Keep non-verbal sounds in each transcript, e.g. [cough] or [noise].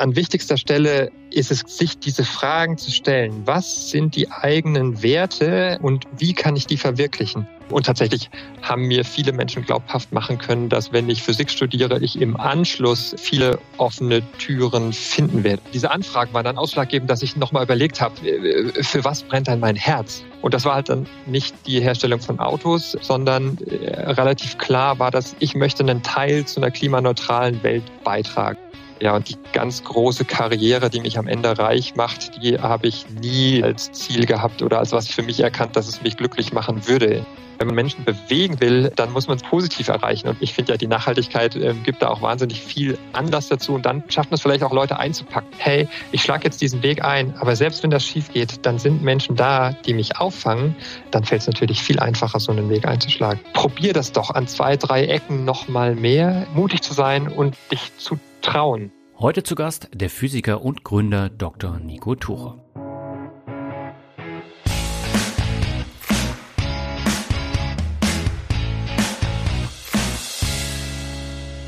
An wichtigster Stelle ist es, sich diese Fragen zu stellen. Was sind die eigenen Werte und wie kann ich die verwirklichen? Und tatsächlich haben mir viele Menschen glaubhaft machen können, dass wenn ich Physik studiere, ich im Anschluss viele offene Türen finden werde. Diese Anfragen waren dann ausschlaggebend, dass ich nochmal überlegt habe, äh, für was brennt dann mein Herz? Und das war halt dann nicht die Herstellung von Autos, sondern äh, relativ klar war, dass ich möchte einen Teil zu einer klimaneutralen Welt beitragen. Ja, und die ganz große Karriere, die mich am Ende reich macht, die habe ich nie als Ziel gehabt oder als was ich für mich erkannt, dass es mich glücklich machen würde. Wenn man Menschen bewegen will, dann muss man es positiv erreichen. Und ich finde ja, die Nachhaltigkeit äh, gibt da auch wahnsinnig viel Anlass dazu. Und dann schafft man es vielleicht auch Leute einzupacken. Hey, ich schlage jetzt diesen Weg ein, aber selbst wenn das schief geht, dann sind Menschen da, die mich auffangen. Dann fällt es natürlich viel einfacher, so einen Weg einzuschlagen. Probier das doch an zwei, drei Ecken noch mal mehr, mutig zu sein und dich zu trauen. Heute zu Gast der Physiker und Gründer Dr. Nico Tucher.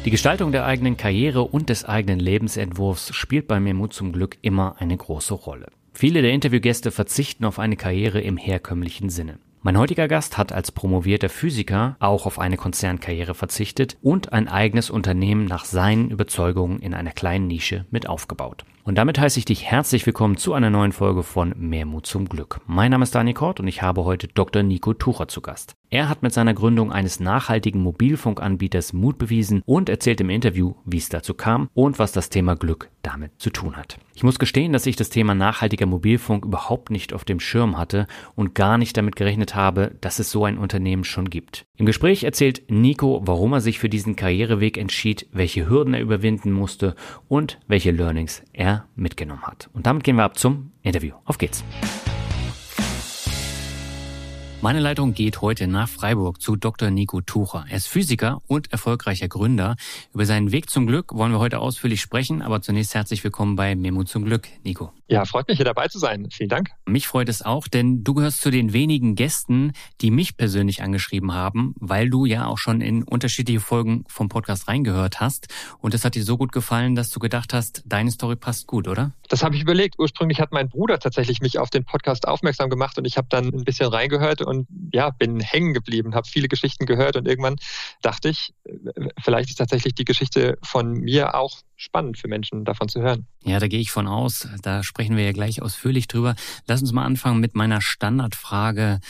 Die Gestaltung der eigenen Karriere und des eigenen Lebensentwurfs spielt bei mir Mut zum Glück immer eine große Rolle. Viele der Interviewgäste verzichten auf eine Karriere im herkömmlichen Sinne. Mein heutiger Gast hat als promovierter Physiker auch auf eine Konzernkarriere verzichtet und ein eigenes Unternehmen nach seinen Überzeugungen in einer kleinen Nische mit aufgebaut. Und damit heiße ich dich herzlich willkommen zu einer neuen Folge von Mehr Mut zum Glück. Mein Name ist Dani Kort und ich habe heute Dr. Nico Tucher zu Gast. Er hat mit seiner Gründung eines nachhaltigen Mobilfunkanbieters Mut bewiesen und erzählt im Interview, wie es dazu kam und was das Thema Glück damit zu tun hat. Ich muss gestehen, dass ich das Thema nachhaltiger Mobilfunk überhaupt nicht auf dem Schirm hatte und gar nicht damit gerechnet habe, dass es so ein Unternehmen schon gibt. Im Gespräch erzählt Nico, warum er sich für diesen Karriereweg entschied, welche Hürden er überwinden musste und welche Learnings er mitgenommen hat. Und damit gehen wir ab zum Interview. Auf geht's. Meine Leitung geht heute nach Freiburg zu Dr. Nico Tucher. Er ist Physiker und erfolgreicher Gründer. Über seinen Weg zum Glück wollen wir heute ausführlich sprechen, aber zunächst herzlich willkommen bei Memo zum Glück, Nico. Ja, freut mich hier dabei zu sein. Vielen Dank. Mich freut es auch, denn du gehörst zu den wenigen Gästen, die mich persönlich angeschrieben haben, weil du ja auch schon in unterschiedliche Folgen vom Podcast reingehört hast. Und es hat dir so gut gefallen, dass du gedacht hast, deine Story passt gut, oder? Das habe ich überlegt. Ursprünglich hat mein Bruder tatsächlich mich auf den Podcast aufmerksam gemacht und ich habe dann ein bisschen reingehört und ja, bin hängen geblieben, habe viele Geschichten gehört und irgendwann dachte ich, vielleicht ist tatsächlich die Geschichte von mir auch spannend für Menschen davon zu hören. Ja, da gehe ich von aus. Da sprechen wir ja gleich ausführlich drüber. Lass uns mal anfangen mit meiner Standardfrage.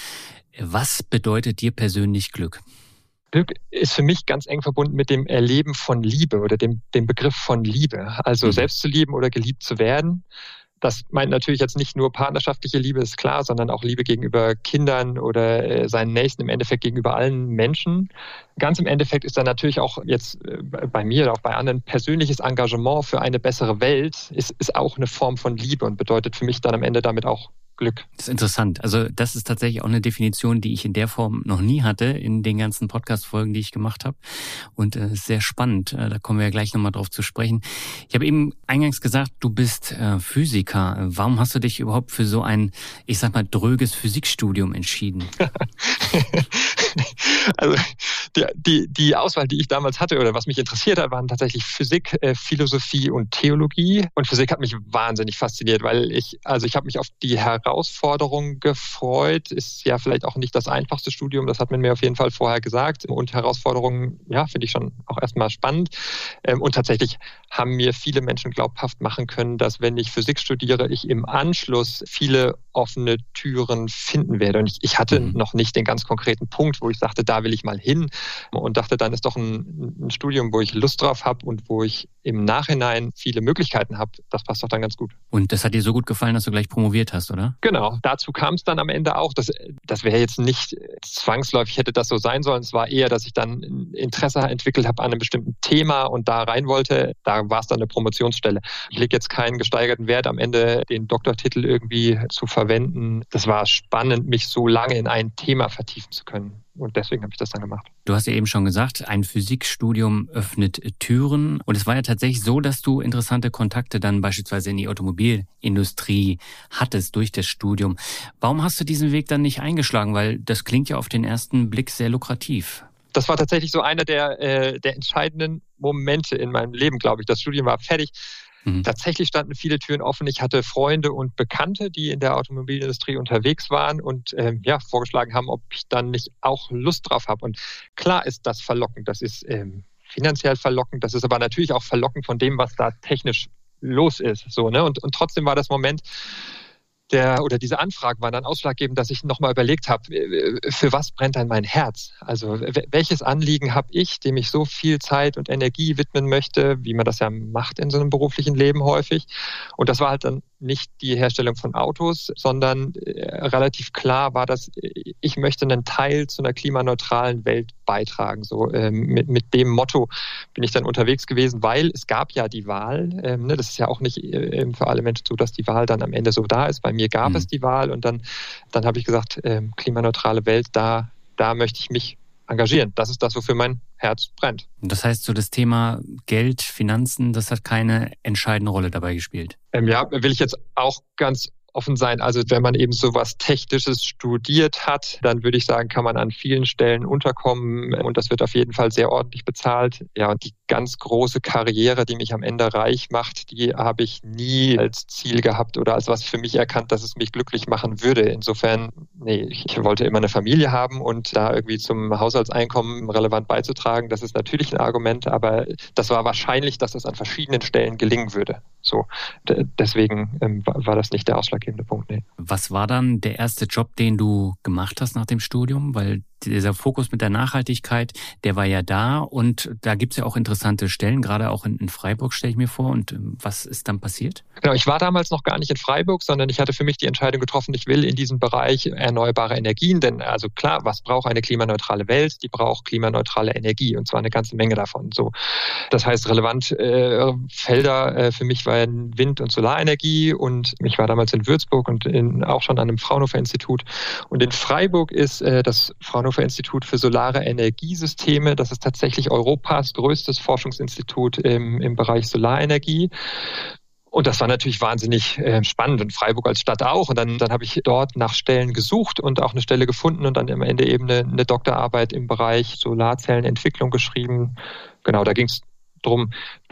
Was bedeutet dir persönlich Glück? Glück ist für mich ganz eng verbunden mit dem Erleben von Liebe oder dem, dem Begriff von Liebe. Also mhm. selbst zu lieben oder geliebt zu werden. Das meint natürlich jetzt nicht nur partnerschaftliche Liebe, ist klar, sondern auch Liebe gegenüber Kindern oder äh, seinen Nächsten, im Endeffekt gegenüber allen Menschen. Ganz im Endeffekt ist dann natürlich auch jetzt äh, bei mir oder auch bei anderen persönliches Engagement für eine bessere Welt, ist, ist auch eine Form von Liebe und bedeutet für mich dann am Ende damit auch Glück. Das ist interessant. Also das ist tatsächlich auch eine Definition, die ich in der Form noch nie hatte in den ganzen Podcast-Folgen, die ich gemacht habe. Und äh, sehr spannend. Äh, da kommen wir ja gleich nochmal drauf zu sprechen. Ich habe eben eingangs gesagt, du bist äh, Physiker. Warum hast du dich überhaupt für so ein, ich sag mal, dröges Physikstudium entschieden? [laughs] also die, die, die Auswahl, die ich damals hatte oder was mich interessiert hat, waren tatsächlich Physik, äh, Philosophie und Theologie. Und Physik hat mich wahnsinnig fasziniert, weil ich, also ich habe mich auf die Herausforderung gefreut. Ist ja vielleicht auch nicht das einfachste Studium, das hat man mir auf jeden Fall vorher gesagt. Und Herausforderungen, ja, finde ich schon auch erstmal spannend. Ähm, und tatsächlich haben mir viele Menschen glaubhaft machen können, dass wenn ich Physik studiere, ich im Anschluss viele offene Türen finden werde. Und ich, ich hatte mhm. noch nicht den ganz konkreten Punkt, wo ich sagte, da will ich mal hin und dachte, dann ist doch ein, ein Studium, wo ich Lust drauf habe und wo ich im Nachhinein viele Möglichkeiten habe. Das passt doch dann ganz gut. Und das hat dir so gut gefallen, dass du gleich promoviert hast, oder? Genau. Dazu kam es dann am Ende auch. Das, das wäre jetzt nicht zwangsläufig, hätte das so sein sollen. Es war eher, dass ich dann Interesse entwickelt habe an einem bestimmten Thema und da rein wollte. Da war es dann eine Promotionsstelle. Ich lege jetzt keinen gesteigerten Wert am Ende, den Doktortitel irgendwie zu verwenden. Das war spannend, mich so lange in ein Thema vertiefen zu können. Und deswegen habe ich das dann gemacht. Du hast ja eben schon gesagt, ein Physikstudium öffnet Türen. Und es war ja tatsächlich so, dass du interessante Kontakte dann beispielsweise in die Automobilindustrie hattest durch das Studium. Warum hast du diesen Weg dann nicht eingeschlagen? Weil das klingt ja auf den ersten Blick sehr lukrativ. Das war tatsächlich so einer der, äh, der entscheidenden Momente in meinem Leben, glaube ich. Das Studium war fertig Mhm. Tatsächlich standen viele Türen offen. Ich hatte Freunde und Bekannte, die in der Automobilindustrie unterwegs waren und ähm, ja, vorgeschlagen haben, ob ich dann nicht auch Lust drauf habe. Und klar ist das verlockend. Das ist ähm, finanziell verlockend. Das ist aber natürlich auch verlockend von dem, was da technisch los ist. So, ne? und, und trotzdem war das Moment, der oder diese Anfragen waren dann ausschlaggebend, dass ich nochmal überlegt habe, äh, für was brennt dann mein Herz? Also welches Anliegen habe ich, dem ich so viel Zeit und Energie widmen möchte, wie man das ja macht in so einem beruflichen Leben häufig. Und das war halt dann nicht die Herstellung von Autos, sondern äh, relativ klar war das, äh, ich möchte einen Teil zu einer klimaneutralen Welt beitragen. So ähm, mit, mit dem Motto bin ich dann unterwegs gewesen, weil es gab ja die Wahl. Ähm, ne, das ist ja auch nicht äh, für alle Menschen so, dass die Wahl dann am Ende so da ist. Bei mir gab mhm. es die Wahl und dann, dann habe ich gesagt, ähm, klimaneutrale Welt, da, da möchte ich mich engagieren. Das ist das, wofür mein Herz brennt. Das heißt, so das Thema Geld, Finanzen, das hat keine entscheidende Rolle dabei gespielt. Ähm, ja, will ich jetzt auch ganz offen sein. Also wenn man eben so was Technisches studiert hat, dann würde ich sagen, kann man an vielen Stellen unterkommen und das wird auf jeden Fall sehr ordentlich bezahlt. Ja, und die ganz große Karriere, die mich am Ende reich macht, die habe ich nie als Ziel gehabt oder als was für mich erkannt, dass es mich glücklich machen würde. Insofern, nee, ich wollte immer eine Familie haben und da irgendwie zum Haushaltseinkommen relevant beizutragen, das ist natürlich ein Argument, aber das war wahrscheinlich, dass das an verschiedenen Stellen gelingen würde. So, deswegen ähm, war das nicht der ausschlaggebende Punkt. Nee. Was war dann der erste Job, den du gemacht hast nach dem Studium? Weil dieser Fokus mit der Nachhaltigkeit, der war ja da und da gibt's ja auch interessante Stellen, gerade auch in, in Freiburg stelle ich mir vor. Und ähm, was ist dann passiert? Genau, ich war damals noch gar nicht in Freiburg, sondern ich hatte für mich die Entscheidung getroffen, ich will in diesem Bereich erneuerbare Energien, denn also klar, was braucht eine klimaneutrale Welt? Die braucht klimaneutrale Energie und zwar eine ganze Menge davon. So, das heißt, relevant äh, Felder äh, für mich waren Wind- und Solarenergie und ich war damals in Würzburg und in, auch schon an einem Fraunhofer Institut und in Freiburg ist äh, das Fraunhofer Fraunhofer Institut für Solare Energiesysteme. Das ist tatsächlich Europas größtes Forschungsinstitut im, im Bereich Solarenergie. Und das war natürlich wahnsinnig äh, spannend und Freiburg als Stadt auch. Und dann, dann habe ich dort nach Stellen gesucht und auch eine Stelle gefunden und dann am Ende eben eine, eine Doktorarbeit im Bereich Solarzellenentwicklung geschrieben. Genau, da ging es drum,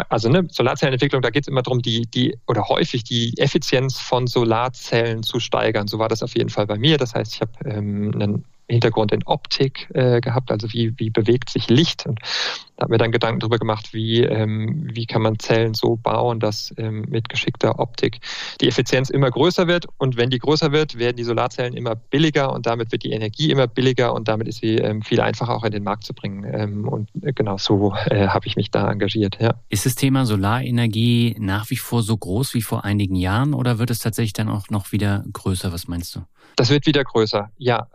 also ne, Solarzellenentwicklung, da geht es immer darum, die, die oder häufig die Effizienz von Solarzellen zu steigern. So war das auf jeden Fall bei mir. Das heißt, ich habe ähm, einen Hintergrund in Optik äh, gehabt, also wie, wie bewegt sich Licht und da habe mir dann Gedanken darüber gemacht, wie, ähm, wie kann man Zellen so bauen, dass ähm, mit geschickter Optik die Effizienz immer größer wird und wenn die größer wird, werden die Solarzellen immer billiger und damit wird die Energie immer billiger und damit ist sie ähm, viel einfacher auch in den Markt zu bringen ähm, und äh, genau so äh, habe ich mich da engagiert. Ja. Ist das Thema Solarenergie nach wie vor so groß wie vor einigen Jahren oder wird es tatsächlich dann auch noch wieder größer? Was meinst du? Das wird wieder größer, ja.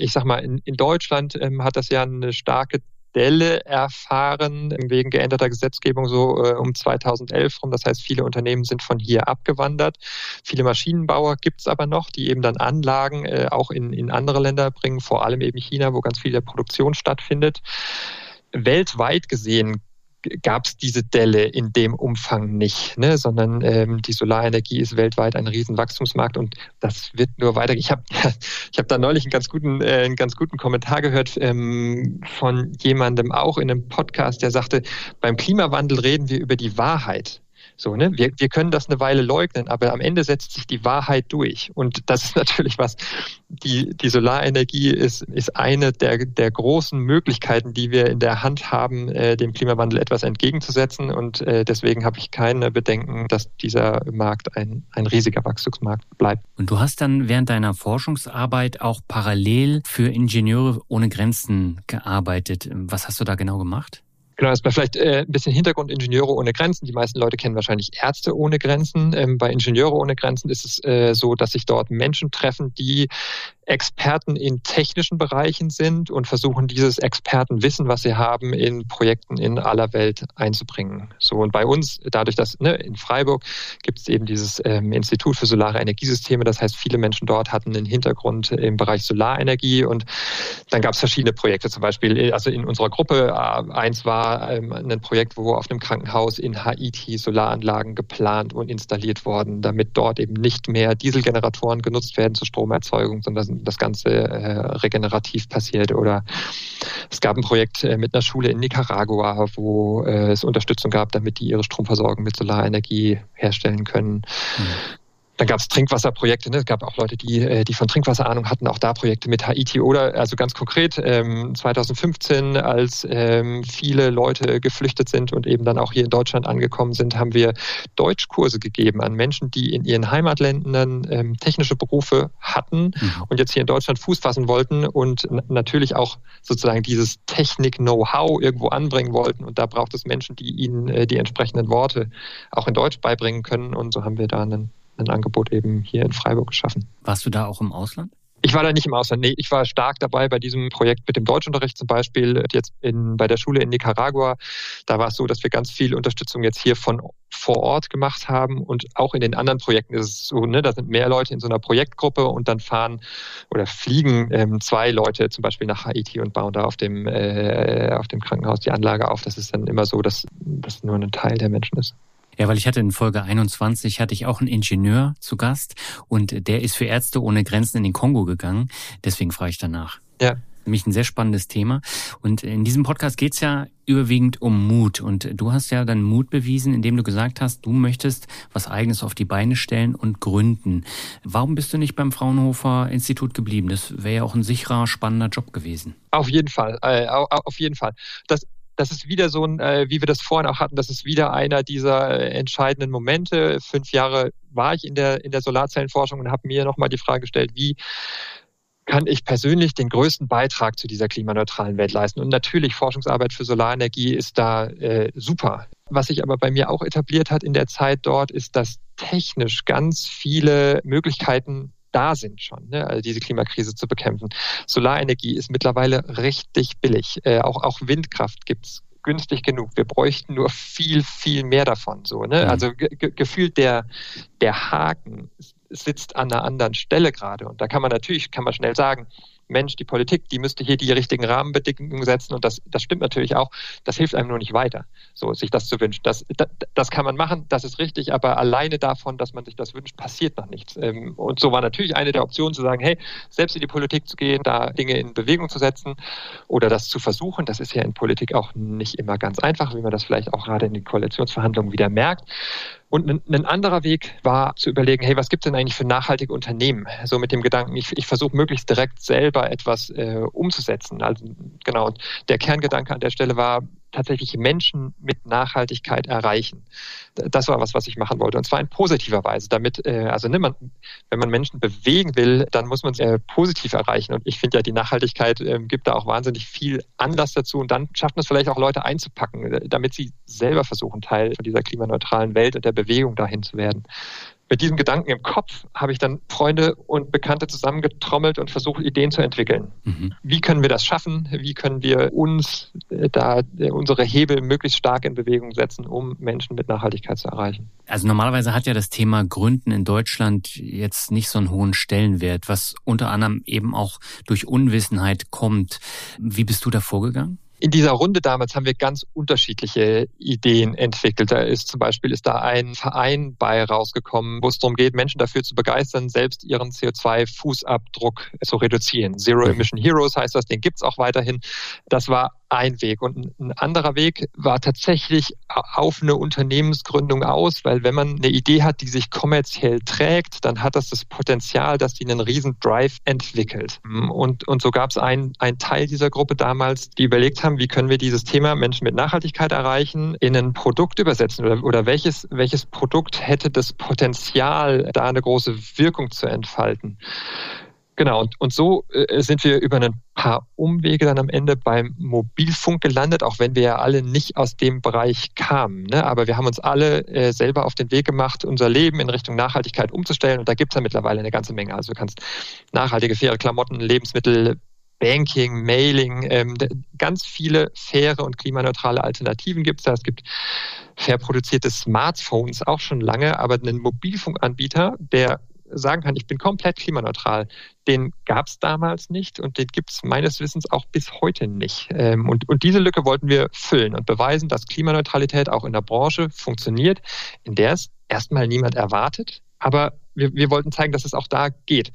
Ich sag mal, in, in Deutschland ähm, hat das ja eine starke Delle erfahren wegen geänderter Gesetzgebung so äh, um 2011 rum. Das heißt, viele Unternehmen sind von hier abgewandert. Viele Maschinenbauer gibt es aber noch, die eben dann Anlagen äh, auch in, in andere Länder bringen, vor allem eben China, wo ganz viel der Produktion stattfindet. Weltweit gesehen gab es diese Delle in dem Umfang nicht, ne? sondern ähm, die Solarenergie ist weltweit ein Riesenwachstumsmarkt und das wird nur weiter. Ich habe [laughs] ich hab da neulich einen ganz guten, äh, einen ganz guten Kommentar gehört ähm, von jemandem auch in einem Podcast, der sagte, beim Klimawandel reden wir über die Wahrheit. So, ne? wir, wir können das eine Weile leugnen, aber am Ende setzt sich die Wahrheit durch. Und das ist [laughs] natürlich was, die, die Solarenergie ist, ist eine der, der großen Möglichkeiten, die wir in der Hand haben, äh, dem Klimawandel etwas entgegenzusetzen. Und äh, deswegen habe ich keine Bedenken, dass dieser Markt ein, ein riesiger Wachstumsmarkt bleibt. Und du hast dann während deiner Forschungsarbeit auch parallel für Ingenieure ohne Grenzen gearbeitet. Was hast du da genau gemacht? Genau, erstmal vielleicht äh, ein bisschen Hintergrund Ingenieure ohne Grenzen. Die meisten Leute kennen wahrscheinlich Ärzte ohne Grenzen. Ähm, bei Ingenieure ohne Grenzen ist es äh, so, dass sich dort Menschen treffen, die Experten in technischen Bereichen sind und versuchen, dieses Expertenwissen, was sie haben, in Projekten in aller Welt einzubringen. So und bei uns, dadurch, dass ne, in Freiburg gibt es eben dieses ähm, Institut für solare Energiesysteme, das heißt, viele Menschen dort hatten einen Hintergrund im Bereich Solarenergie. Und dann gab es verschiedene Projekte, zum Beispiel, also in unserer Gruppe, äh, eins war ähm, ein Projekt, wo auf einem Krankenhaus in Haiti Solaranlagen geplant und installiert wurden, damit dort eben nicht mehr Dieselgeneratoren genutzt werden zur Stromerzeugung, sondern das Ganze äh, regenerativ passiert. Oder es gab ein Projekt äh, mit einer Schule in Nicaragua, wo äh, es Unterstützung gab, damit die ihre Stromversorgung mit Solarenergie herstellen können. Dann gab es Trinkwasserprojekte. Ne? Es gab auch Leute, die, äh, die von Trinkwasser Ahnung hatten, auch da Projekte mit Haiti oder also ganz konkret ähm, 2015, als ähm, viele Leute geflüchtet sind und eben dann auch hier in Deutschland angekommen sind, haben wir Deutschkurse gegeben an Menschen, die in ihren Heimatländern ähm, technische Berufe hatten mhm. und jetzt hier in Deutschland Fuß fassen wollten und natürlich auch sozusagen dieses Technik-Know-how irgendwo anbringen wollten. Und da braucht es Menschen, die ihnen äh, die entsprechenden Worte auch in Deutsch beibringen können. Und so haben wir da einen ein Angebot eben hier in Freiburg geschaffen. Warst du da auch im Ausland? Ich war da nicht im Ausland. Nee, ich war stark dabei bei diesem Projekt mit dem Deutschunterricht zum Beispiel. Jetzt in, bei der Schule in Nicaragua. Da war es so, dass wir ganz viel Unterstützung jetzt hier von vor Ort gemacht haben. Und auch in den anderen Projekten ist es so, ne, da sind mehr Leute in so einer Projektgruppe und dann fahren oder fliegen ähm, zwei Leute zum Beispiel nach Haiti und bauen da auf dem, äh, auf dem Krankenhaus die Anlage auf. Das ist dann immer so, dass das nur ein Teil der Menschen ist. Ja, weil ich hatte in Folge 21 hatte ich auch einen Ingenieur zu Gast und der ist für Ärzte ohne Grenzen in den Kongo gegangen. Deswegen frage ich danach. Ja. Nämlich ein sehr spannendes Thema. Und in diesem Podcast geht's ja überwiegend um Mut. Und du hast ja dann Mut bewiesen, indem du gesagt hast, du möchtest was Eigenes auf die Beine stellen und gründen. Warum bist du nicht beim Fraunhofer Institut geblieben? Das wäre ja auch ein sicherer, spannender Job gewesen. Auf jeden Fall. Äh, auf jeden Fall. Das das ist wieder so ein, äh, wie wir das vorhin auch hatten, das ist wieder einer dieser äh, entscheidenden Momente. Fünf Jahre war ich in der, in der Solarzellenforschung und habe mir nochmal die Frage gestellt, wie kann ich persönlich den größten Beitrag zu dieser klimaneutralen Welt leisten? Und natürlich, Forschungsarbeit für Solarenergie ist da äh, super. Was sich aber bei mir auch etabliert hat in der Zeit dort, ist, dass technisch ganz viele Möglichkeiten da sind schon, ne, also diese Klimakrise zu bekämpfen. Solarenergie ist mittlerweile richtig billig. Äh, auch, auch Windkraft gibt's günstig genug. Wir bräuchten nur viel, viel mehr davon. So, ne? Mhm. Also ge gefühlt der, der Haken sitzt an einer anderen Stelle gerade. Und da kann man natürlich, kann man schnell sagen, Mensch, die Politik, die müsste hier die richtigen Rahmenbedingungen setzen und das, das stimmt natürlich auch. Das hilft einem nur nicht weiter, so sich das zu wünschen. Das, das, das kann man machen, das ist richtig, aber alleine davon, dass man sich das wünscht, passiert noch nichts. Ähm, und so war natürlich eine der Optionen zu sagen, hey, selbst in die Politik zu gehen, da Dinge in Bewegung zu setzen oder das zu versuchen. Das ist ja in Politik auch nicht immer ganz einfach, wie man das vielleicht auch gerade in den Koalitionsverhandlungen wieder merkt. Und ein, anderer Weg war zu überlegen, hey, was gibt es denn eigentlich für nachhaltige Unternehmen? So mit dem Gedanken, ich, ich versuche möglichst direkt selber etwas äh, umzusetzen. Also genau, der Kerngedanke an der Stelle war, tatsächlich Menschen mit Nachhaltigkeit erreichen. Das war was, was ich machen wollte. Und zwar in positiver Weise. Damit, äh, also ne, man, wenn man Menschen bewegen will, dann muss man es äh, positiv erreichen. Und ich finde ja, die Nachhaltigkeit äh, gibt da auch wahnsinnig viel Anlass dazu. Und dann schafft man es vielleicht auch Leute einzupacken, damit sie selber versuchen, Teil von dieser klimaneutralen Welt und der Bewegung dahin zu werden mit diesem Gedanken im Kopf habe ich dann Freunde und Bekannte zusammengetrommelt und versucht, Ideen zu entwickeln. Mhm. Wie können wir das schaffen? Wie können wir uns äh, da äh, unsere Hebel möglichst stark in Bewegung setzen, um Menschen mit Nachhaltigkeit zu erreichen? Also normalerweise hat ja das Thema Gründen in Deutschland jetzt nicht so einen hohen Stellenwert, was unter anderem eben auch durch Unwissenheit kommt. Wie bist du da vorgegangen? In dieser Runde damals haben wir ganz unterschiedliche Ideen entwickelt. Da ist zum Beispiel ist da ein Verein bei rausgekommen, wo es darum geht, Menschen dafür zu begeistern, selbst ihren CO2-Fußabdruck zu reduzieren. Zero. Emission Heroes heißt das, den gibt's auch weiterhin. Das war ein Weg. Und ein anderer Weg war tatsächlich auf eine Unternehmensgründung aus, weil wenn man eine Idee hat, die sich kommerziell trägt, dann hat das das Potenzial, dass die einen riesen Drive entwickelt. Und, und so gab es einen, einen Teil dieser Gruppe damals, die überlegt haben, wie können wir dieses Thema Menschen mit Nachhaltigkeit erreichen, in ein Produkt übersetzen oder, oder welches, welches Produkt hätte das Potenzial, da eine große Wirkung zu entfalten. Genau, und, und so äh, sind wir über ein paar Umwege dann am Ende beim Mobilfunk gelandet, auch wenn wir ja alle nicht aus dem Bereich kamen. Ne? Aber wir haben uns alle äh, selber auf den Weg gemacht, unser Leben in Richtung Nachhaltigkeit umzustellen. Und da gibt es ja mittlerweile eine ganze Menge. Also du kannst nachhaltige, faire Klamotten, Lebensmittel, Banking, Mailing, ähm, ganz viele faire und klimaneutrale Alternativen gibt es da. Es gibt fair produzierte Smartphones auch schon lange, aber einen Mobilfunkanbieter, der sagen kann, ich bin komplett klimaneutral, den gab es damals nicht und den gibt es meines Wissens auch bis heute nicht. Ähm, und, und diese Lücke wollten wir füllen und beweisen, dass Klimaneutralität auch in der Branche funktioniert, in der es erstmal niemand erwartet, aber wir, wir wollten zeigen, dass es auch da geht.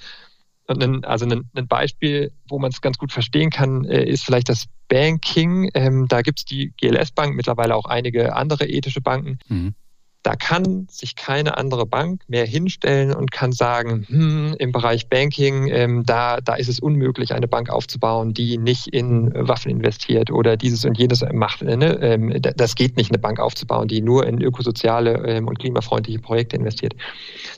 Und ein, also ein, ein Beispiel, wo man es ganz gut verstehen kann, äh, ist vielleicht das Banking. Ähm, da gibt es die GLS-Bank, mittlerweile auch einige andere ethische Banken. Mhm. Da kann sich keine andere Bank mehr hinstellen und kann sagen, hm, im Bereich Banking, ähm, da, da ist es unmöglich, eine Bank aufzubauen, die nicht in Waffen investiert oder dieses und jenes macht. Ne? Ähm, das geht nicht, eine Bank aufzubauen, die nur in ökosoziale ähm, und klimafreundliche Projekte investiert.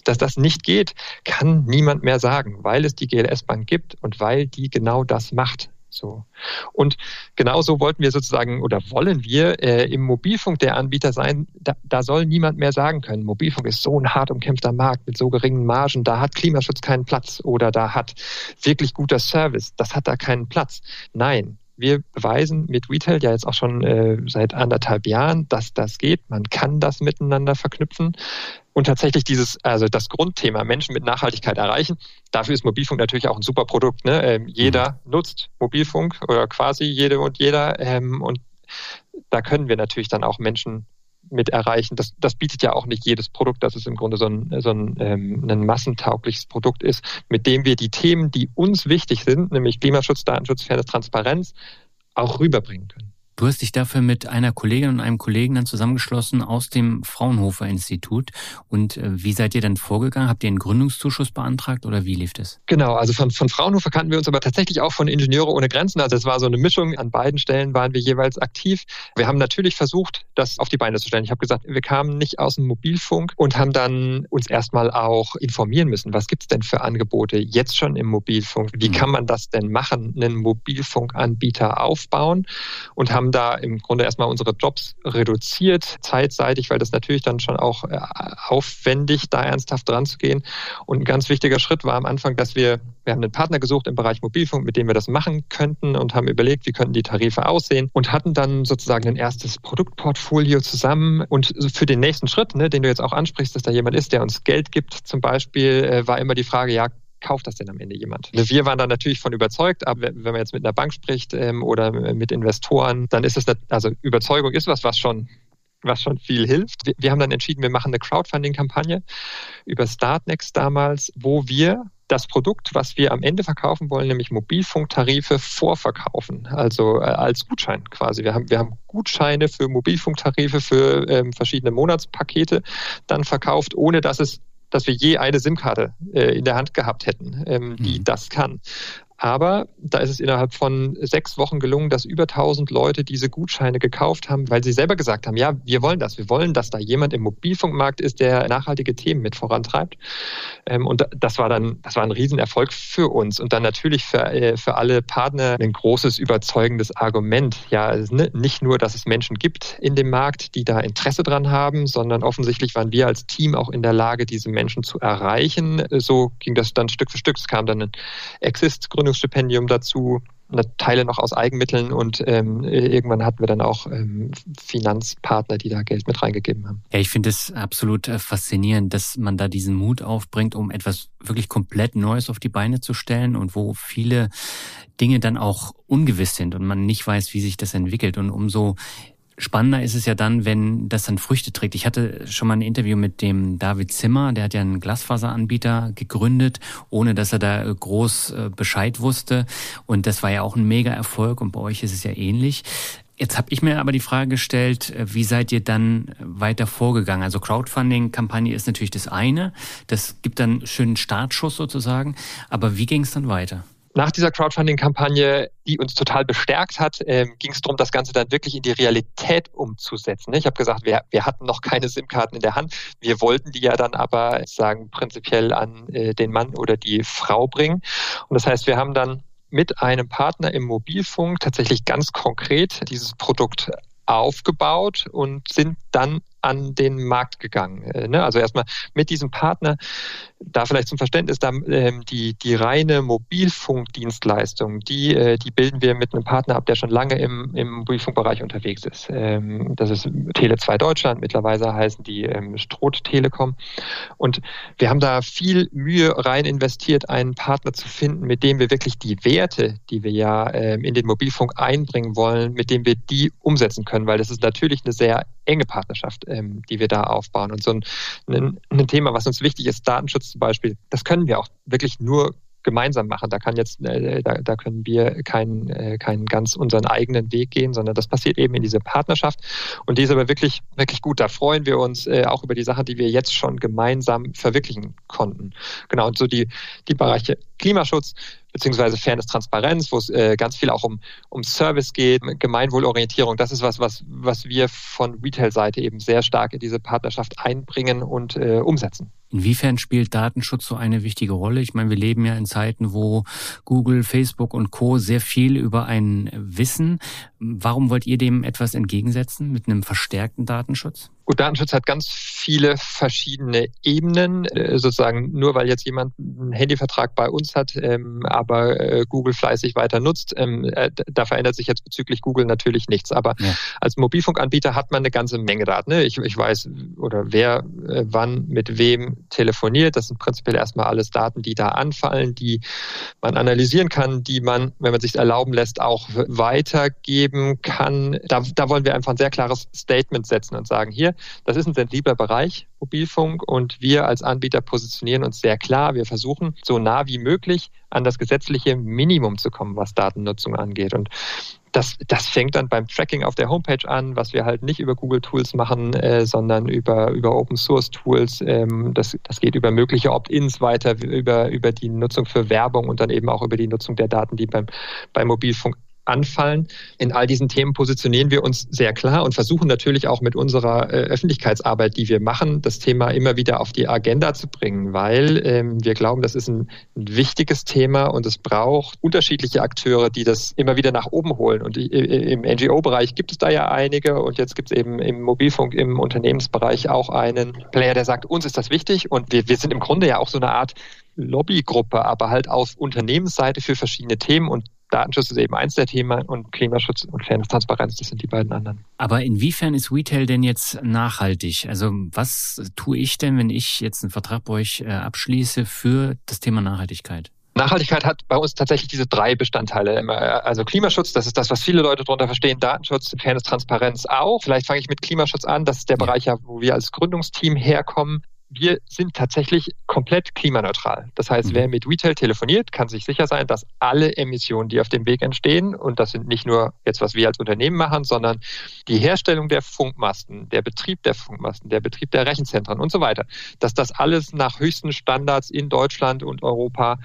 Dass das nicht geht, kann niemand mehr sagen, weil es die GLS Bank gibt und weil die genau das macht. So. Und genauso wollten wir sozusagen oder wollen wir äh, im Mobilfunk der Anbieter sein, da, da, soll niemand mehr sagen können, Mobilfunk ist so ein hart umkämpfter Markt mit so geringen Margen, da hat Klimaschutz keinen Platz oder da hat wirklich guter Service, das hat da keinen Platz. Nein, wir beweisen mit Retail ja jetzt auch schon äh, seit anderthalb Jahren, dass das geht. Man kann das miteinander verknüpfen. Und tatsächlich dieses, also das Grundthema Menschen mit Nachhaltigkeit erreichen, dafür ist Mobilfunk natürlich auch ein super Produkt. Ne? Ähm, jeder mhm. nutzt Mobilfunk oder quasi jede und jeder. Ähm, und da können wir natürlich dann auch Menschen mit erreichen. Das, das bietet ja auch nicht jedes Produkt, dass es im Grunde so ein, so ein, ähm, ein massentaugliches Produkt ist, mit dem wir die Themen, die uns wichtig sind, nämlich Klimaschutz, Datenschutz, Fairness, Transparenz, auch rüberbringen können. Du hast dich dafür mit einer Kollegin und einem Kollegen dann zusammengeschlossen aus dem Fraunhofer Institut. Und äh, wie seid ihr dann vorgegangen? Habt ihr einen Gründungszuschuss beantragt oder wie lief das? Genau, also von, von Fraunhofer kannten wir uns aber tatsächlich auch von Ingenieure ohne Grenzen. Also es war so eine Mischung. An beiden Stellen waren wir jeweils aktiv. Wir haben natürlich versucht, das auf die Beine zu stellen. Ich habe gesagt, wir kamen nicht aus dem Mobilfunk und haben dann uns erstmal auch informieren müssen. Was gibt es denn für Angebote jetzt schon im Mobilfunk? Wie mhm. kann man das denn machen, einen Mobilfunkanbieter aufbauen? Und haben haben da im Grunde erstmal unsere Jobs reduziert, zeitseitig, weil das natürlich dann schon auch äh, aufwendig, da ernsthaft dran zu gehen. Und ein ganz wichtiger Schritt war am Anfang, dass wir, wir haben einen Partner gesucht im Bereich Mobilfunk, mit dem wir das machen könnten und haben überlegt, wie könnten die Tarife aussehen und hatten dann sozusagen ein erstes Produktportfolio zusammen. Und für den nächsten Schritt, ne, den du jetzt auch ansprichst, dass da jemand ist, der uns Geld gibt, zum Beispiel, äh, war immer die Frage, ja, kauft das denn am Ende jemand? Wir waren da natürlich von überzeugt, aber wenn man jetzt mit einer Bank spricht ähm, oder mit Investoren, dann ist es, also Überzeugung ist was, was schon was schon viel hilft. Wir, haben dann entschieden, wir machen eine Crowdfunding-Kampagne über Startnext damals, wo wir das Produkt, was wir am Ende verkaufen wollen, nämlich Mobilfunktarife, vorverkaufen, also äh, als Gutschein quasi. Wir haben, wir haben Gutscheine für Mobilfunktarife für ähm, verschiedene Monatspakete dann verkauft, ohne dass es dass wir je eine SIM-Karte äh, in der Hand gehabt hätten, ähm, die mhm. das kann. Aber da ist es innerhalb von sechs Wochen gelungen, dass über 1000 Leute diese Gutscheine gekauft haben, weil sie selber gesagt haben, ja, wir wollen das. Wir wollen, dass da jemand im Mobilfunkmarkt ist, der nachhaltige Themen mit vorantreibt. Ähm, und das war dann, das war ein Riesenerfolg für uns und dann natürlich für, äh, für alle Partner ein großes überzeugendes Argument. Ja, nicht nur, dass es Menschen gibt in dem Markt, die da Interesse dran haben, sondern offensichtlich waren wir als Team auch in der Lage, diese Menschen zu erreichen. So ging das dann Stück für Stück. Es kam dann ein Exist-Gründung Gründungsstipendium dazu, Teile noch aus Eigenmitteln und ähm, irgendwann hatten wir dann auch ähm, Finanzpartner, die da Geld mit reingegeben haben. Ja, ich finde es absolut äh, faszinierend, dass man da diesen Mut aufbringt, um etwas wirklich komplett Neues auf die Beine zu stellen und wo viele Dinge dann auch ungewiss sind und man nicht weiß, wie sich das entwickelt. Und umso Spannender ist es ja dann, wenn das dann Früchte trägt. Ich hatte schon mal ein Interview mit dem David Zimmer, der hat ja einen Glasfaseranbieter gegründet, ohne dass er da groß äh, Bescheid wusste. Und das war ja auch ein mega Erfolg und bei euch ist es ja ähnlich. Jetzt habe ich mir aber die Frage gestellt, äh, wie seid ihr dann weiter vorgegangen? Also Crowdfunding-Kampagne ist natürlich das eine, das gibt dann einen schönen Startschuss sozusagen, aber wie ging es dann weiter? Nach dieser Crowdfunding-Kampagne, die uns total bestärkt hat, ähm, ging es darum, das Ganze dann wirklich in die Realität umzusetzen. Ich habe gesagt, wir, wir hatten noch keine SIM-Karten in der Hand. Wir wollten die ja dann aber sagen prinzipiell an äh, den Mann oder die Frau bringen. Und das heißt, wir haben dann mit einem Partner im Mobilfunk tatsächlich ganz konkret dieses Produkt aufgebaut und sind dann an den Markt gegangen. Äh, ne? Also erstmal mit diesem Partner, da vielleicht zum Verständnis, da, ähm, die, die reine Mobilfunkdienstleistung, die, äh, die bilden wir mit einem Partner ab, der schon lange im, im Mobilfunkbereich unterwegs ist. Ähm, das ist Tele2 Deutschland, mittlerweile heißen die ähm, Stroth Telekom. Und wir haben da viel Mühe rein investiert, einen Partner zu finden, mit dem wir wirklich die Werte, die wir ja ähm, in den Mobilfunk einbringen wollen, mit dem wir die umsetzen können, weil das ist natürlich eine sehr enge Partnerschaft, ähm, die wir da aufbauen. Und so ein, ein, ein, Thema, was uns wichtig ist, Datenschutz zum Beispiel, das können wir auch wirklich nur gemeinsam machen. Da kann jetzt, äh, da, da können wir keinen, äh, keinen ganz unseren eigenen Weg gehen, sondern das passiert eben in dieser Partnerschaft. Und die ist aber wirklich, wirklich gut. Da freuen wir uns äh, auch über die Sachen, die wir jetzt schon gemeinsam verwirklichen konnten. Genau. Und so die, die Bereiche Klimaschutz, beziehungsweise Fairness, Transparenz, wo es äh, ganz viel auch um, um Service geht, Gemeinwohlorientierung. Das ist was, was, was wir von Retail-Seite eben sehr stark in diese Partnerschaft einbringen und äh, umsetzen. Inwiefern spielt Datenschutz so eine wichtige Rolle? Ich meine, wir leben ja in Zeiten, wo Google, Facebook und Co. sehr viel über einen wissen. Warum wollt ihr dem etwas entgegensetzen mit einem verstärkten Datenschutz? Gut, Datenschutz hat ganz viele verschiedene Ebenen. Äh, sozusagen nur weil jetzt jemand einen Handyvertrag bei uns hat, ähm, aber äh, Google fleißig weiter nutzt, ähm, äh, da verändert sich jetzt bezüglich Google natürlich nichts. Aber ja. als Mobilfunkanbieter hat man eine ganze Menge Daten. Ne? Ich, ich weiß, oder wer wann mit wem telefoniert. Das sind prinzipiell erstmal alles Daten, die da anfallen, die man analysieren kann, die man, wenn man sich erlauben lässt, auch weitergeben kann. Da, da wollen wir einfach ein sehr klares Statement setzen und sagen, hier, das ist ein sensibler Bereich, Mobilfunk, und wir als Anbieter positionieren uns sehr klar. Wir versuchen, so nah wie möglich an das gesetzliche Minimum zu kommen, was Datennutzung angeht. Und das, das fängt dann beim Tracking auf der Homepage an, was wir halt nicht über Google Tools machen, äh, sondern über, über Open Source Tools. Ähm, das, das geht über mögliche Opt-ins weiter, über, über die Nutzung für Werbung und dann eben auch über die Nutzung der Daten, die beim, beim Mobilfunk anfallen. In all diesen Themen positionieren wir uns sehr klar und versuchen natürlich auch mit unserer äh, Öffentlichkeitsarbeit, die wir machen, das Thema immer wieder auf die Agenda zu bringen, weil ähm, wir glauben, das ist ein, wichtiges Thema und es braucht unterschiedliche Akteure, die das immer wieder nach oben holen. Und äh, im NGO-Bereich gibt es da ja einige und jetzt gibt es eben im Mobilfunk, im Unternehmensbereich auch einen Player, der sagt, uns ist das wichtig und wir, wir sind im Grunde ja auch so eine Art Lobbygruppe, aber halt auf Unternehmensseite für verschiedene Themen und Datenschutz ist eben eins der Themen und Klimaschutz und Fairness, Transparenz, das sind die beiden anderen. Aber inwiefern ist Retail denn jetzt nachhaltig? Also was tue ich denn, wenn ich jetzt einen Vertrag bei euch äh, abschließe für das Thema Nachhaltigkeit? Nachhaltigkeit hat bei uns tatsächlich diese drei Bestandteile. Also Klimaschutz, das ist das, was viele Leute darunter verstehen. Datenschutz, Fairness, Transparenz auch. Vielleicht fange ich mit Klimaschutz an. Das ist der Bereich, wo wir als Gründungsteam herkommen wir sind tatsächlich komplett klimaneutral. Das heißt, mhm. wer mit Retail telefoniert, kann sich sicher sein, dass alle Emissionen, die auf dem Weg entstehen, und das sind nicht nur jetzt, was wir als Unternehmen machen, sondern die Herstellung der Funkmasten, der Betrieb der Funkmasten, der Betrieb der Rechenzentren und so weiter, dass das alles nach höchsten Standards in Deutschland und Europa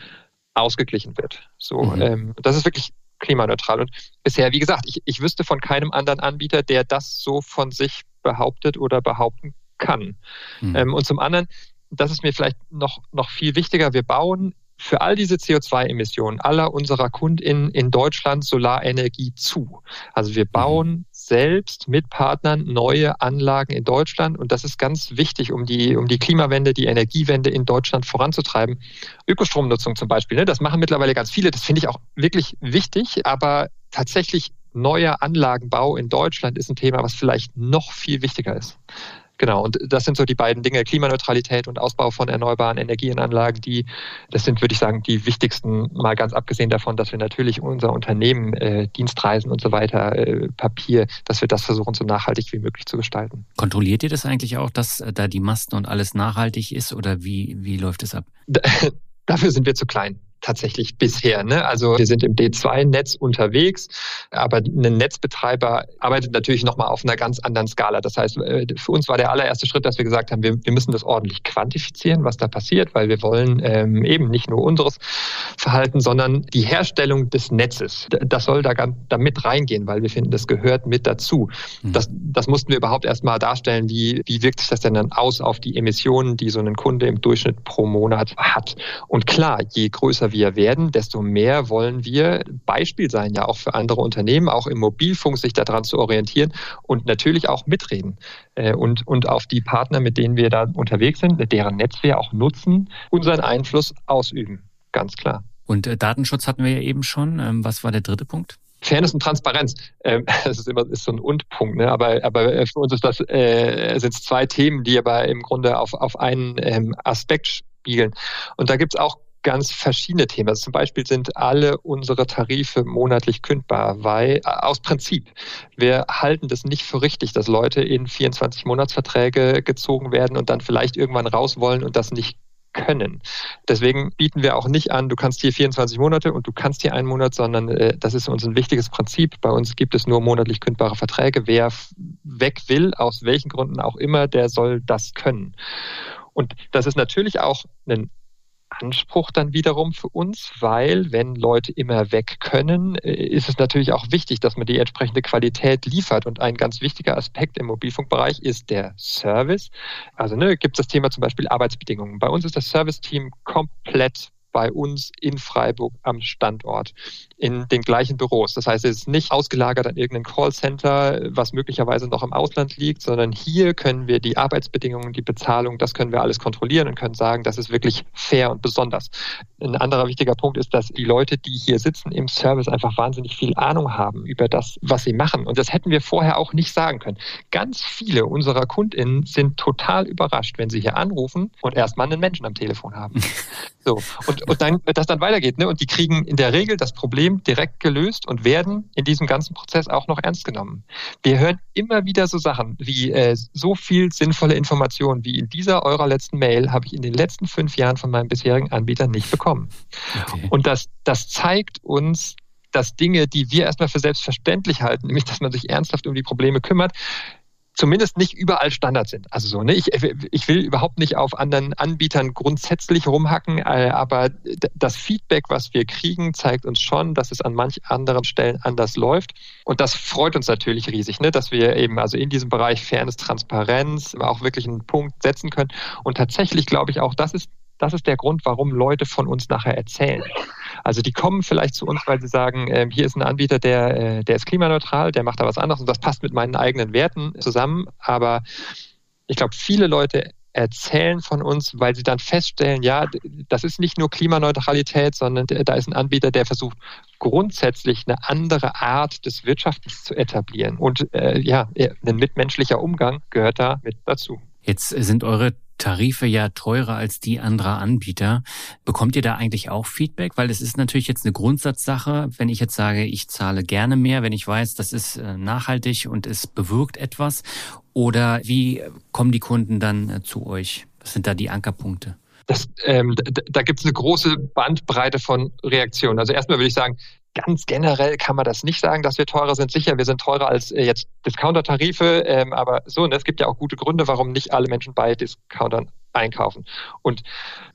ausgeglichen wird. So, mhm. ähm, das ist wirklich klimaneutral. Und bisher, wie gesagt, ich, ich wüsste von keinem anderen Anbieter, der das so von sich behauptet oder behaupten kann. Mhm. Ähm, und zum anderen, das ist mir vielleicht noch, noch viel wichtiger, wir bauen für all diese CO2-Emissionen aller unserer KundInnen in Deutschland Solarenergie zu. Also wir hm. bauen selbst mit Partnern neue Anlagen in Deutschland und das ist ganz wichtig, um die, um die Klimawende, die Energiewende in Deutschland voranzutreiben. Ökostromnutzung zum Beispiel, ne, das machen mittlerweile ganz viele, das finde ich auch wirklich wichtig, aber tatsächlich neuer Anlagenbau in Deutschland ist ein Thema, was vielleicht noch viel wichtiger ist. Genau, und das sind so die beiden Dinge, Klimaneutralität und Ausbau von erneuerbaren Energienanlagen, die, das sind, würde ich sagen, die wichtigsten, mal ganz abgesehen davon, dass wir natürlich unser Unternehmen, äh, Dienstreisen und so weiter, äh, Papier, dass wir das versuchen, so nachhaltig wie möglich zu gestalten. Kontrolliert ihr das eigentlich auch, dass äh, da die Masten und alles nachhaltig ist oder wie, wie läuft es ab? [laughs] Dafür sind wir zu klein tatsächlich bisher. Ne? Also wir sind im D2-Netz unterwegs, aber ein Netzbetreiber arbeitet natürlich nochmal auf einer ganz anderen Skala. Das heißt, äh, für uns war der allererste Schritt, dass wir gesagt haben, wir, wir müssen das ordentlich quantifizieren, was da passiert, weil wir wollen ähm, eben nicht nur unseres Verhalten, sondern die Herstellung des Netzes. Das soll da, da mit reingehen, weil wir finden, das gehört mit dazu. Mhm. Das, das mussten wir überhaupt erstmal darstellen, wie, wie wirkt sich das denn dann aus auf die Emissionen, die so ein Kunde im Durchschnitt pro Monat hat. Und klar, je größer wir werden, desto mehr wollen wir Beispiel sein, ja auch für andere Unternehmen, auch im Mobilfunk sich daran zu orientieren und natürlich auch mitreden äh, und, und auf die Partner, mit denen wir da unterwegs sind, deren Netz wir auch nutzen, unseren Einfluss ausüben. Ganz klar. Und äh, Datenschutz hatten wir ja eben schon. Ähm, was war der dritte Punkt? Fairness und Transparenz, ähm, [laughs] das ist immer ist so ein Und-Punkt, ne? aber, aber äh, für uns ist das, äh, sind es zwei Themen, die aber im Grunde auf, auf einen ähm, Aspekt spiegeln. Und da gibt es auch ganz verschiedene Themen. Also zum Beispiel sind alle unsere Tarife monatlich kündbar, weil äh, aus Prinzip wir halten das nicht für richtig, dass Leute in 24 Monatsverträge gezogen werden und dann vielleicht irgendwann raus wollen und das nicht können. Deswegen bieten wir auch nicht an, du kannst hier 24 Monate und du kannst hier einen Monat, sondern äh, das ist uns ein wichtiges Prinzip. Bei uns gibt es nur monatlich kündbare Verträge. Wer weg will, aus welchen Gründen auch immer, der soll das können. Und das ist natürlich auch ein Anspruch dann wiederum für uns, weil wenn Leute immer weg können, äh, ist es natürlich auch wichtig, dass man die entsprechende Qualität liefert. Und ein ganz wichtiger Aspekt im Mobilfunkbereich ist der Service. Also ne, gibt es das Thema zum Beispiel Arbeitsbedingungen. Bei uns ist das Serviceteam komplett bei uns in Freiburg am Standort in den gleichen Büros. Das heißt, es ist nicht ausgelagert an irgendein Callcenter, was möglicherweise noch im Ausland liegt, sondern hier können wir die Arbeitsbedingungen, die Bezahlung, das können wir alles kontrollieren und können sagen, das ist wirklich fair und besonders. Ein anderer wichtiger Punkt ist, dass die Leute, die hier sitzen im Service, einfach wahnsinnig viel Ahnung haben über das, was sie machen. Und das hätten wir vorher auch nicht sagen können. Ganz viele unserer KundInnen sind total überrascht, wenn sie hier anrufen und erstmal einen Menschen am Telefon haben. [laughs] So. Und, und dann, das dann weitergeht. Ne? Und die kriegen in der Regel das Problem direkt gelöst und werden in diesem ganzen Prozess auch noch ernst genommen. Wir hören immer wieder so Sachen wie äh, so viel sinnvolle Informationen wie in dieser eurer letzten Mail habe ich in den letzten fünf Jahren von meinem bisherigen Anbieter nicht bekommen. Okay. Und das, das zeigt uns, dass Dinge, die wir erstmal für selbstverständlich halten, nämlich dass man sich ernsthaft um die Probleme kümmert, zumindest nicht überall Standard sind. Also so, ne? ich, ich will überhaupt nicht auf anderen Anbietern grundsätzlich rumhacken, äh, aber das Feedback, was wir kriegen, zeigt uns schon, dass es an manch anderen Stellen anders läuft. Und das freut uns natürlich riesig, ne? dass wir eben also in diesem Bereich Fairness, Transparenz auch wirklich einen Punkt setzen können. Und tatsächlich glaube ich auch, das ist das ist der Grund, warum Leute von uns nachher erzählen. Also die kommen vielleicht zu uns, weil sie sagen, äh, hier ist ein Anbieter, der, äh, der ist klimaneutral, der macht da was anderes und das passt mit meinen eigenen Werten zusammen. Aber ich glaube, viele Leute erzählen von uns, weil sie dann feststellen, ja, das ist nicht nur Klimaneutralität, sondern da ist ein Anbieter, der versucht grundsätzlich eine andere Art des Wirtschaftens zu etablieren. Und äh, ja, ein mitmenschlicher Umgang gehört da mit dazu. Jetzt sind eure Tarife ja teurer als die anderer Anbieter. Bekommt ihr da eigentlich auch Feedback? Weil es ist natürlich jetzt eine Grundsatzsache, wenn ich jetzt sage, ich zahle gerne mehr, wenn ich weiß, das ist äh, nachhaltig und es bewirkt etwas. Oder wie kommen die Kunden dann äh, zu euch? Was sind da die Ankerpunkte? Das, ähm, da, da gibt es eine große Bandbreite von Reaktionen. Also erstmal würde ich sagen, Ganz generell kann man das nicht sagen, dass wir teurer sind. Sicher, wir sind teurer als äh, jetzt Discounter-Tarife, ähm, aber so, ne, es gibt ja auch gute Gründe, warum nicht alle Menschen bei Discountern einkaufen. Und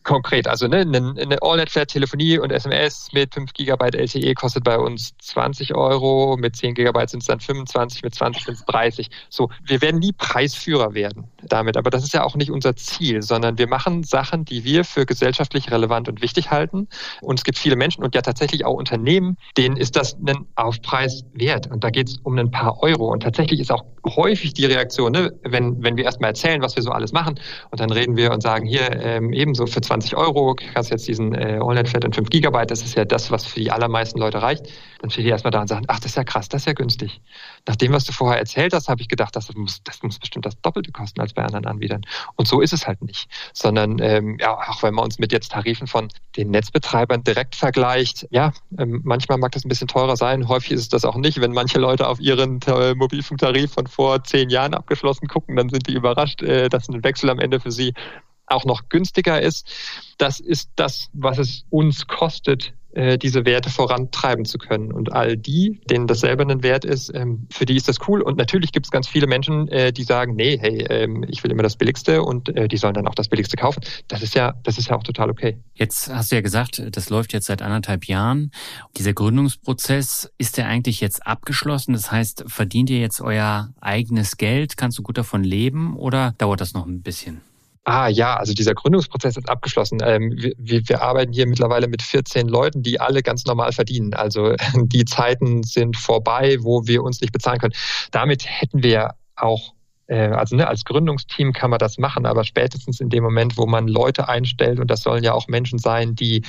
konkret, also ne, eine, eine All-Net-Flat-Telefonie und SMS mit 5 GB LTE kostet bei uns 20 Euro, mit 10 GB sind es dann 25, mit 20 sind es 30. So, wir werden nie Preisführer werden damit, aber das ist ja auch nicht unser Ziel, sondern wir machen Sachen, die wir für gesellschaftlich relevant und wichtig halten. Und es gibt viele Menschen und ja tatsächlich auch Unternehmen, denen ist das ein Aufpreis wert. Und da geht es um ein paar Euro. Und tatsächlich ist auch häufig die Reaktion, ne, wenn, wenn wir erstmal erzählen, was wir so alles machen, und dann reden wir und sagen, hier ähm, ebenso für 20 Euro kannst jetzt diesen äh, All-Net-Flat und 5 Gigabyte, das ist ja das, was für die allermeisten Leute reicht. Dann stehen die erstmal da und sagen, ach, das ist ja krass, das ist ja günstig. Nach dem, was du vorher erzählt hast, habe ich gedacht, das muss, das muss bestimmt das Doppelte kosten als bei anderen Anbietern. Und so ist es halt nicht. Sondern ähm, ja, auch wenn man uns mit jetzt Tarifen von den Netzbetreibern direkt vergleicht, ja, ähm, manchmal mag das ein bisschen teurer sein, häufig ist es das auch nicht. Wenn manche Leute auf ihren äh, Mobilfunktarif von vor zehn Jahren abgeschlossen gucken, dann sind die überrascht, äh, dass ein Wechsel am Ende für sie auch noch günstiger ist. Das ist das, was es uns kostet, äh, diese Werte vorantreiben zu können. Und all die, denen dasselbe ein Wert ist, ähm, für die ist das cool. Und natürlich gibt es ganz viele Menschen, äh, die sagen, nee, hey, ähm, ich will immer das Billigste und äh, die sollen dann auch das Billigste kaufen. Das ist ja, das ist ja auch total okay. Jetzt hast du ja gesagt, das läuft jetzt seit anderthalb Jahren. Dieser Gründungsprozess, ist der eigentlich jetzt abgeschlossen? Das heißt, verdient ihr jetzt euer eigenes Geld? Kannst du gut davon leben oder dauert das noch ein bisschen? Ah ja, also dieser Gründungsprozess ist abgeschlossen. Ähm, wir, wir, arbeiten hier mittlerweile mit 14 Leuten, die alle ganz normal verdienen. Also [laughs] die Zeiten sind vorbei, wo wir uns nicht bezahlen können. Damit hätten wir auch also ne, als Gründungsteam kann man das machen, aber spätestens in dem Moment, wo man Leute einstellt, und das sollen ja auch Menschen sein, die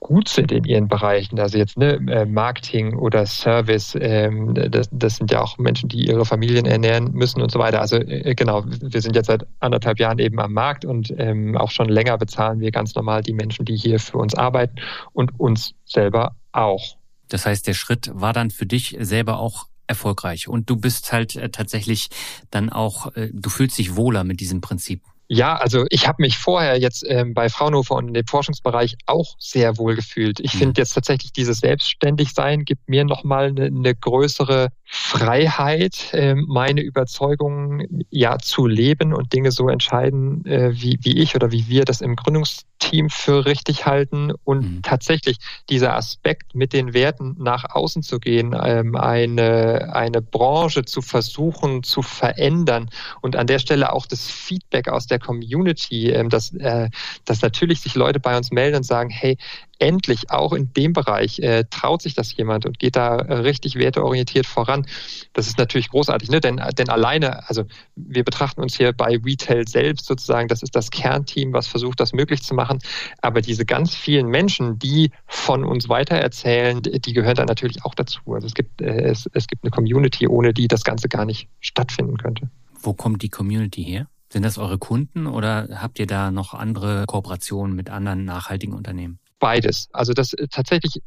gut sind in ihren Bereichen, also jetzt ne, äh, Marketing oder Service, ähm, das, das, sind ja auch Menschen, die ihre Familien ernähren müssen und so weiter. Also äh, genau, wir sind jetzt seit anderthalb Jahren eben am Markt und ähm, auch schon länger bezahlen wir ganz normal die Menschen, die hier für uns arbeiten und uns selber auch. Das heißt, der Schritt war dann für dich selber auch erfolgreich und du bist halt äh, tatsächlich dann auch, äh, du fühlst dich wohler mit diesem Prinzip. Ja, also ich habe mich vorher jetzt ähm, bei Fraunhofer und in dem Forschungsbereich auch sehr wohl gefühlt. Ich mhm. finde jetzt tatsächlich dieses Selbstständigsein gibt mir nochmal eine, eine größere Freiheit, äh, meine Überzeugungen ja zu leben und Dinge so entscheiden, äh, wie, wie ich oder wie wir das im Gründungsteam für richtig halten und mhm. tatsächlich dieser Aspekt mit den Werten nach außen zu gehen, ähm, eine, eine Branche zu versuchen zu verändern und an der Stelle auch das Feedback aus der der Community, ähm, dass, äh, dass natürlich sich Leute bei uns melden und sagen, hey, endlich auch in dem Bereich äh, traut sich das jemand und geht da äh, richtig werteorientiert voran. Das ist natürlich großartig, ne? denn, denn alleine, also wir betrachten uns hier bei Retail selbst sozusagen, das ist das Kernteam, was versucht, das möglich zu machen. Aber diese ganz vielen Menschen, die von uns weitererzählen, die gehören da natürlich auch dazu. Also es gibt, äh, es, es gibt eine Community, ohne die das Ganze gar nicht stattfinden könnte. Wo kommt die Community her? Sind das eure Kunden oder habt ihr da noch andere Kooperationen mit anderen nachhaltigen Unternehmen? Beides. Also das äh, tatsächlich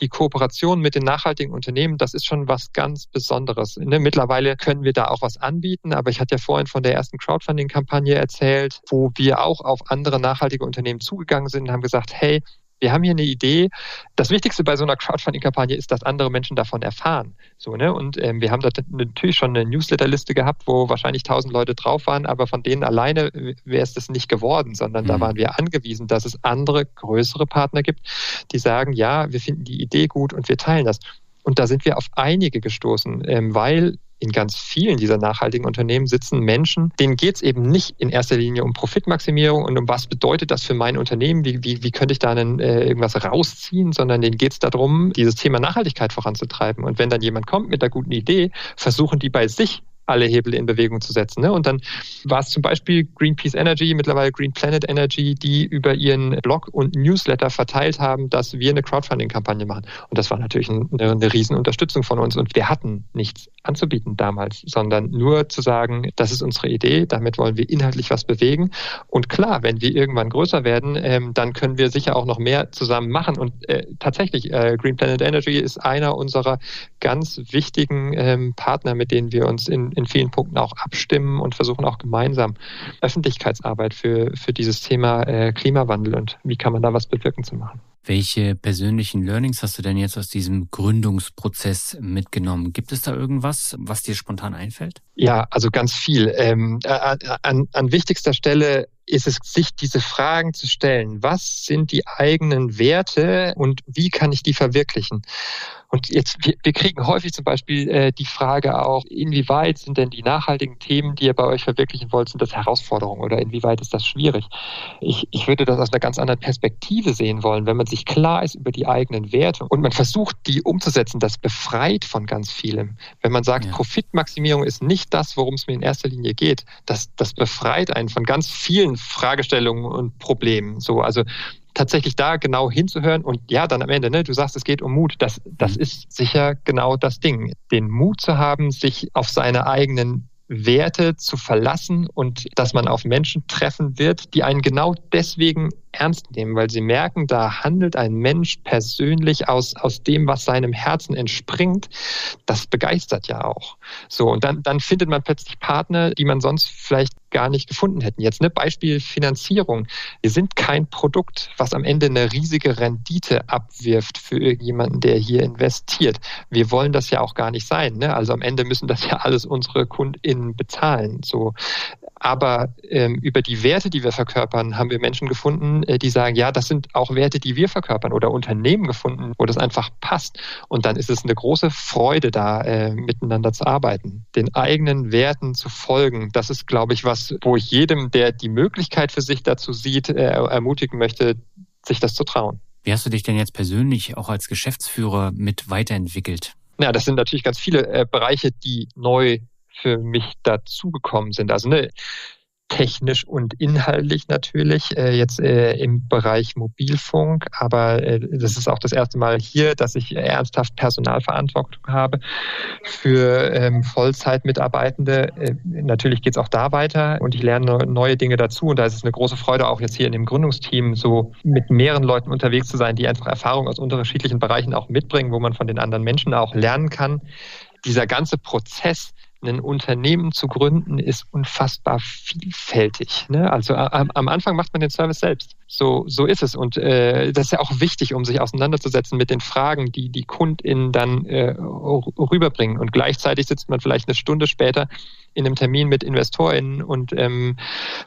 die Kooperation mit den nachhaltigen Unternehmen, das ist schon was ganz Besonderes. Ne, mittlerweile können wir da auch was anbieten, aber ich hatte ja vorhin von der ersten Crowdfunding-Kampagne erzählt, wo wir auch auf andere nachhaltige Unternehmen zugegangen sind und haben gesagt, hey, wir haben hier eine Idee. Das Wichtigste bei so einer Crowdfunding-Kampagne ist, dass andere Menschen davon erfahren. So, ne? Und ähm, wir haben da natürlich schon eine Newsletterliste gehabt, wo wahrscheinlich tausend Leute drauf waren, aber von denen alleine wäre es das nicht geworden, sondern mhm. da waren wir angewiesen, dass es andere, größere Partner gibt, die sagen, ja, wir finden die Idee gut und wir teilen das. Und da sind wir auf einige gestoßen, ähm, weil in ganz vielen dieser nachhaltigen Unternehmen sitzen Menschen, denen geht es eben nicht in erster Linie um Profitmaximierung und um was bedeutet das für mein Unternehmen, wie, wie, wie könnte ich da einen, äh, irgendwas rausziehen, sondern denen geht es darum, dieses Thema Nachhaltigkeit voranzutreiben. Und wenn dann jemand kommt mit einer guten Idee, versuchen die bei sich alle Hebel in Bewegung zu setzen. Ne? Und dann war es zum Beispiel Greenpeace Energy, mittlerweile Green Planet Energy, die über ihren Blog und Newsletter verteilt haben, dass wir eine Crowdfunding-Kampagne machen. Und das war natürlich eine, eine Riesenunterstützung von uns. Und wir hatten nichts anzubieten damals, sondern nur zu sagen, das ist unsere Idee, damit wollen wir inhaltlich was bewegen. Und klar, wenn wir irgendwann größer werden, ähm, dann können wir sicher auch noch mehr zusammen machen. Und äh, tatsächlich, äh, Green Planet Energy ist einer unserer ganz wichtigen ähm, Partner, mit denen wir uns in, in vielen Punkten auch abstimmen und versuchen auch gemeinsam Öffentlichkeitsarbeit für, für dieses Thema äh, Klimawandel und wie kann man da was bewirken zu machen. Welche persönlichen Learnings hast du denn jetzt aus diesem Gründungsprozess mitgenommen? Gibt es da irgendwas, was dir spontan einfällt? Ja, also ganz viel. Ähm, an, an wichtigster Stelle ist es, sich diese Fragen zu stellen. Was sind die eigenen Werte und wie kann ich die verwirklichen? Und jetzt, wir, wir kriegen häufig zum Beispiel äh, die Frage auch, inwieweit sind denn die nachhaltigen Themen, die ihr bei euch verwirklichen wollt, sind das Herausforderungen oder inwieweit ist das schwierig? Ich, ich würde das aus einer ganz anderen Perspektive sehen wollen, wenn man sich klar ist über die eigenen Werte und man versucht, die umzusetzen, das befreit von ganz vielem. Wenn man sagt, ja. Profitmaximierung ist nicht das, worum es mir in erster Linie geht, das, das befreit einen von ganz vielen Fragestellungen und Problemen. So, also tatsächlich da genau hinzuhören und ja, dann am Ende, ne, du sagst, es geht um Mut. Das, das mhm. ist sicher genau das Ding. Den Mut zu haben, sich auf seine eigenen Werte zu verlassen und dass man auf Menschen treffen wird, die einen genau deswegen ernst nehmen, weil sie merken, da handelt ein Mensch persönlich aus, aus dem, was seinem Herzen entspringt. Das begeistert ja auch. So, und dann, dann findet man plötzlich Partner, die man sonst vielleicht gar nicht gefunden hätten. Jetzt ne Beispiel Finanzierung. Wir sind kein Produkt, was am Ende eine riesige Rendite abwirft für irgendjemanden, der hier investiert. Wir wollen das ja auch gar nicht sein. Ne? Also am Ende müssen das ja alles unsere KundInnen bezahlen. So, aber ähm, über die Werte, die wir verkörpern, haben wir Menschen gefunden, äh, die sagen, ja, das sind auch Werte, die wir verkörpern oder Unternehmen gefunden, wo das einfach passt. Und dann ist es eine große Freude, da äh, miteinander zu arbeiten, den eigenen Werten zu folgen. Das ist, glaube ich, was, wo ich jedem, der die Möglichkeit für sich dazu sieht, äh, ermutigen möchte, sich das zu trauen. Wie hast du dich denn jetzt persönlich auch als Geschäftsführer mit weiterentwickelt? Ja, das sind natürlich ganz viele äh, Bereiche, die neu für mich dazugekommen sind. Also ne, technisch und inhaltlich natürlich, äh, jetzt äh, im Bereich Mobilfunk. Aber äh, das ist auch das erste Mal hier, dass ich ernsthaft Personalverantwortung habe für ähm, Vollzeitmitarbeitende. Äh, natürlich geht es auch da weiter und ich lerne neue Dinge dazu. Und da ist es eine große Freude, auch jetzt hier in dem Gründungsteam so mit mehreren Leuten unterwegs zu sein, die einfach Erfahrung aus unterschiedlichen Bereichen auch mitbringen, wo man von den anderen Menschen auch lernen kann. Dieser ganze Prozess, ein Unternehmen zu gründen ist unfassbar vielfältig. Ne? Also am, am, Anfang macht man den Service selbst. So, so ist es. Und äh, das ist ja auch wichtig, um sich auseinanderzusetzen mit den Fragen, die die KundInnen dann äh, rüberbringen. Und gleichzeitig sitzt man vielleicht eine Stunde später in einem Termin mit InvestorInnen und ähm,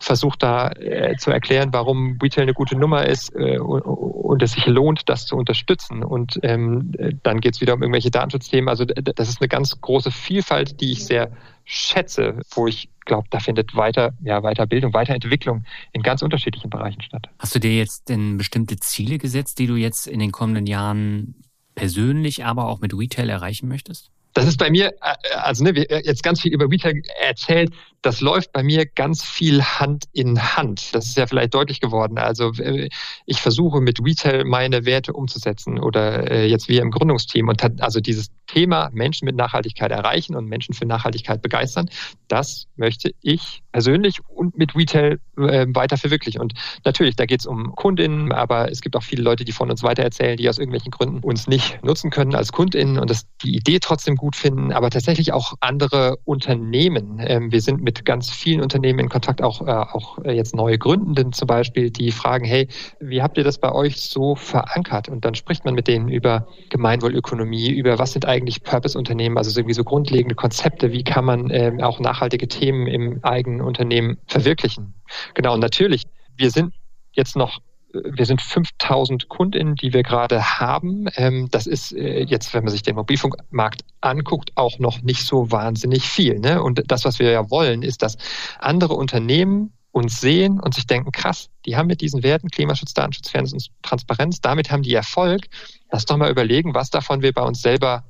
versucht da äh, zu erklären, warum Retail eine gute Nummer ist äh, und, und, es sich lohnt, das zu unterstützen. Und ähm, dann geht es wieder um irgendwelche Datenschutzthemen. Also das ist eine ganz große Vielfalt, die ich sehr schätze, wo ich glaube, da findet weiter, ja, Weiterbildung, Weiterentwicklung in ganz unterschiedlichen Bereichen statt. Hast du dir jetzt denn bestimmte Ziele gesetzt, die du jetzt in den kommenden Jahren persönlich, aber auch mit Retail erreichen möchtest? Das ist bei mir, äh, also ne, äh, jetzt ganz viel über Retail erzählt, das läuft bei mir ganz viel Hand in Hand. Das ist ja vielleicht deutlich geworden. Also äh, ich versuche mit Retail meine Werte umzusetzen oder jetzt wir im Gründungsteam und also dieses Thema Menschen mit Nachhaltigkeit erreichen und Menschen für Nachhaltigkeit begeistern, das möchte ich persönlich und mit Retail weiter verwirklichen. Und natürlich, da geht es um Kundinnen, aber es gibt auch viele Leute, die von uns weitererzählen, die aus irgendwelchen Gründen uns nicht nutzen können als Kundinnen und das die Idee trotzdem gut finden, aber tatsächlich auch andere Unternehmen. Ähm, wir sind mit ganz vielen Unternehmen in Kontakt, auch, äh, auch jetzt neue Gründenden zum Beispiel, die fragen, hey, wie habt ihr das bei euch so verankert? Und dann spricht man mit denen über Gemeinwohlökonomie, über was sind eigentlich Purpose-Unternehmen, also irgendwie so grundlegende Konzepte, wie kann man ähm, auch nachhaltige Themen im eigenen Unternehmen verwirklichen. Genau, und natürlich, wir sind jetzt noch wir sind 5000 Kundinnen, die wir gerade haben. Ähm, das ist äh, jetzt, wenn man sich den Mobilfunkmarkt anguckt, auch noch nicht so wahnsinnig viel. Ne? Und das, was wir ja wollen, ist, dass andere Unternehmen uns sehen und sich denken, krass, die haben mit diesen Werten Klimaschutz, Datenschutz, Fairness und Transparenz, damit haben die Erfolg. Lass doch mal überlegen, was davon wir bei uns selber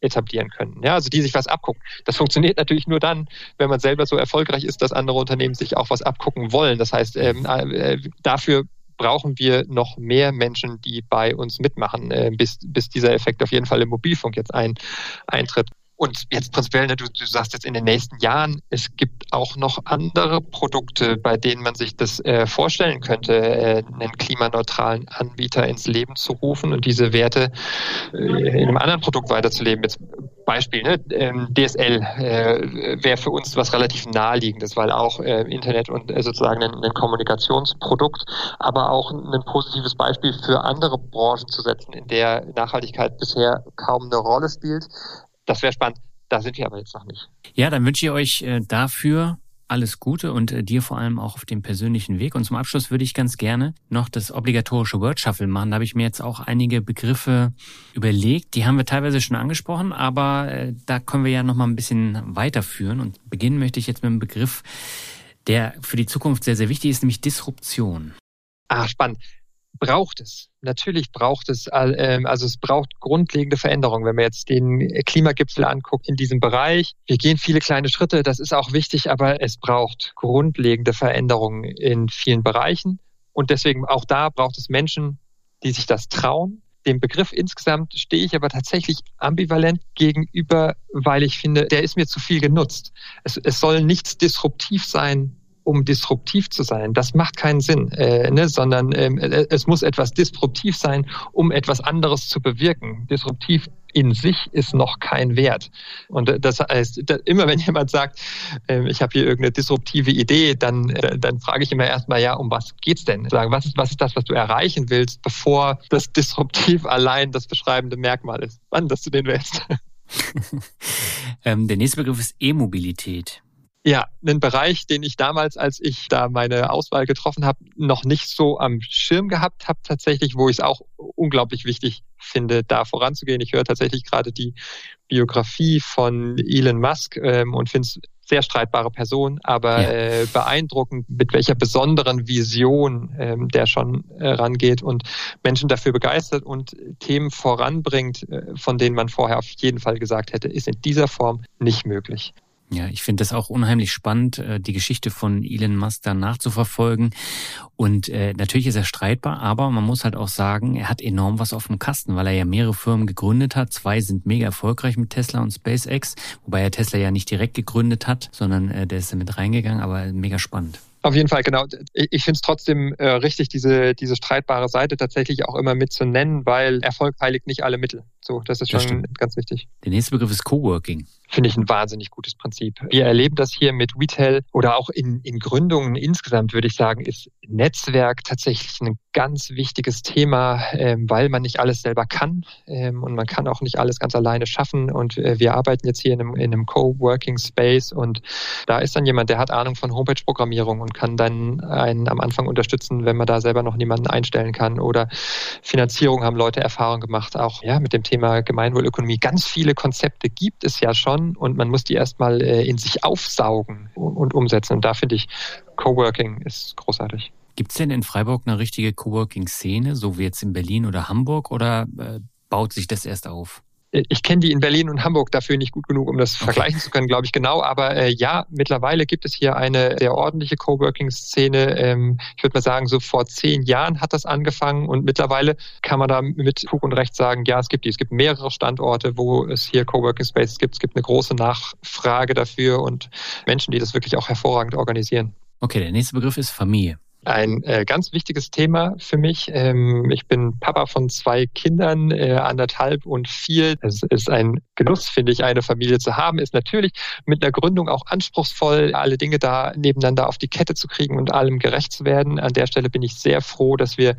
etablieren können. Ja, also die sich was abgucken. Das funktioniert natürlich nur dann, wenn man selber so erfolgreich ist, dass andere Unternehmen sich auch was abgucken wollen. Das heißt, ähm, äh, dafür brauchen wir noch mehr Menschen, die bei uns mitmachen, äh, bis, bis dieser Effekt auf jeden Fall im Mobilfunk jetzt ein, eintritt. Und jetzt prinzipiell, ne, du, du sagst jetzt in den nächsten Jahren, es gibt auch noch andere Produkte, bei denen man sich das äh, vorstellen könnte, äh, einen klimaneutralen Anbieter ins Leben zu rufen und diese Werte äh, in einem anderen Produkt weiterzuleben. Jetzt Beispiel, ne, ähm, DSL äh, wäre für uns was relativ naheliegendes, weil auch äh, Internet und äh, sozusagen ein, ein, Kommunikationsprodukt, aber auch ein positives Beispiel für andere Branchen zu setzen, in der Nachhaltigkeit bisher kaum eine Rolle spielt das wäre spannend. Da sind wir aber jetzt noch nicht. Ja, dann wünsche ich euch äh, dafür alles Gute und äh, dir vor allem auch auf dem persönlichen Weg. Und zum Abschluss würde ich ganz gerne noch das obligatorische Word Shuffle machen. Da habe ich mir jetzt auch einige Begriffe überlegt. Die haben wir teilweise schon angesprochen, aber äh, da können wir ja noch mal ein bisschen weiterführen. Und beginnen möchte ich jetzt mit einem Begriff, der für die Zukunft sehr, sehr wichtig ist, nämlich Disruption. Ah, spannend braucht es. Natürlich braucht es, ähm, also es braucht grundlegende Veränderungen. Wenn man jetzt den Klimagipfel anguckt in diesem Bereich, wir gehen viele kleine Schritte, das ist auch wichtig, aber es braucht grundlegende Veränderungen in vielen Bereichen. Und deswegen auch da braucht es Menschen, die sich das trauen. Dem Begriff insgesamt stehe ich aber tatsächlich ambivalent gegenüber, weil ich finde, der ist mir zu viel genutzt. Es, es soll nichts disruptiv sein, um disruptiv zu sein. Das macht keinen Sinn, äh, ne? sondern ähm, äh, es muss etwas disruptiv sein, um etwas anderes zu bewirken. Disruptiv in sich ist noch kein Wert. Und äh, das heißt, immer wenn [laughs] jemand sagt, äh, ich habe hier irgendeine disruptive Idee, dann, äh, dann frage ich immer erstmal, ja, um was geht's denn? Sagen, was ist, was ist das, was du erreichen willst, bevor das disruptiv allein das beschreibende Merkmal ist? Wann, dass du den wählst? [laughs] ähm, der nächste Begriff ist E-Mobilität. Ja, einen Bereich, den ich damals, als ich da meine Auswahl getroffen habe, noch nicht so am Schirm gehabt habe, tatsächlich, wo ich es auch unglaublich wichtig finde, da voranzugehen. Ich höre tatsächlich gerade die Biografie von Elon Musk ähm, und finde es sehr streitbare Person, aber ja. äh, beeindruckend, mit welcher besonderen Vision ähm, der schon äh, rangeht und Menschen dafür begeistert und Themen voranbringt, äh, von denen man vorher auf jeden Fall gesagt hätte, ist in dieser Form nicht möglich. Ja, ich finde das auch unheimlich spannend, äh, die Geschichte von Elon Musk da nachzuverfolgen. Und äh, natürlich ist er streitbar, aber man muss halt auch sagen, er hat enorm was auf dem Kasten, weil er ja mehrere Firmen gegründet hat. Zwei sind mega erfolgreich mit Tesla und SpaceX, wobei er Tesla ja nicht direkt gegründet hat, sondern äh, der ist da mit reingegangen, aber mega spannend. Auf jeden Fall, genau. Ich finde es trotzdem äh, richtig, diese, diese streitbare Seite tatsächlich auch immer mit zu nennen, weil Erfolg heiligt nicht alle Mittel. So, das ist schon das ganz wichtig. Der nächste Begriff ist Coworking finde ich ein wahnsinnig gutes Prinzip. Wir erleben das hier mit Retail oder auch in, in Gründungen insgesamt, würde ich sagen, ist Netzwerk tatsächlich ein ganz wichtiges Thema, ähm, weil man nicht alles selber kann ähm, und man kann auch nicht alles ganz alleine schaffen. Und äh, wir arbeiten jetzt hier in einem, in einem Coworking Space und da ist dann jemand, der hat Ahnung von Homepage-Programmierung und kann dann einen am Anfang unterstützen, wenn man da selber noch niemanden einstellen kann. Oder Finanzierung haben Leute Erfahrung gemacht, auch ja mit dem Thema Gemeinwohlökonomie. Ganz viele Konzepte gibt es ja schon schon und man muss die erstmal äh, in sich aufsaugen und umsetzen. Und da finde ich, Coworking ist großartig. Gibt es denn in Freiburg eine richtige Coworking-Szene, so wie jetzt in Berlin oder Hamburg, oder äh, baut sich das erst auf? Ich kenne die in Berlin und Hamburg dafür nicht gut genug, um das okay. vergleichen zu können, glaube ich genau. Aber äh, ja, mittlerweile gibt es hier eine sehr ordentliche Coworking-Szene. Ähm, ich würde mal sagen, so vor zehn Jahren hat das angefangen und mittlerweile kann man da mit Fug und Recht sagen, ja, es gibt die. Es gibt mehrere Standorte, wo es hier Coworking Spaces gibt. Es gibt eine große Nachfrage dafür und Menschen, die das wirklich auch hervorragend organisieren. Okay, der nächste Begriff ist Familie ein äh, ganz wichtiges Thema für mich. Ähm, ich bin Papa von zwei Kindern, äh, anderthalb und vier. Es ist ein Genuss, finde ich, eine Familie zu haben. Ist natürlich mit einer Gründung auch anspruchsvoll, alle Dinge da nebeneinander auf die Kette zu kriegen und allem gerecht zu werden. An der Stelle bin ich sehr froh, dass wir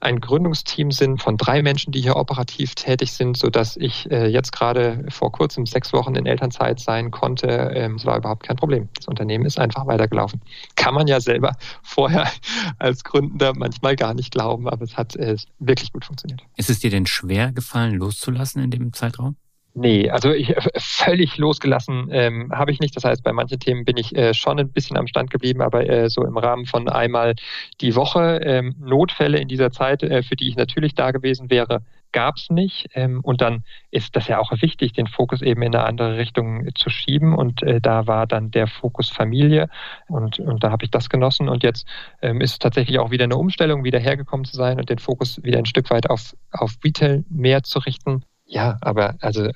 ein Gründungsteam sind von drei Menschen, die hier operativ tätig sind, so dass ich äh, jetzt gerade vor kurzem sechs Wochen in Elternzeit sein konnte. Ähm, es war überhaupt kein Problem. Das Unternehmen ist einfach weitergelaufen. Kann man ja selber vorher [laughs] als Gründer manchmal gar nicht glauben, aber es hat äh, wirklich gut funktioniert. Ist es dir denn schwer gefallen, loszulassen in dem Zeitraum? Nee, also ich, äh, völlig losgelassen ähm, habe ich nicht. Das heißt, bei manchen Themen bin ich äh, schon ein bisschen am Stand geblieben, aber äh, so im Rahmen von einmal die Woche ähm, Notfälle in dieser Zeit, äh, für die ich natürlich da gewesen wäre, gab es nicht. Ähm, und dann ist das ja auch wichtig, den Fokus eben in eine andere Richtung zu schieben. Und äh, da war dann der Fokus Familie und, und da habe ich das genossen. Und jetzt ähm, ist es tatsächlich auch wieder eine Umstellung, wieder hergekommen zu sein und den Fokus wieder ein Stück weit auf, auf Retail mehr zu richten. Ja, aber also äh,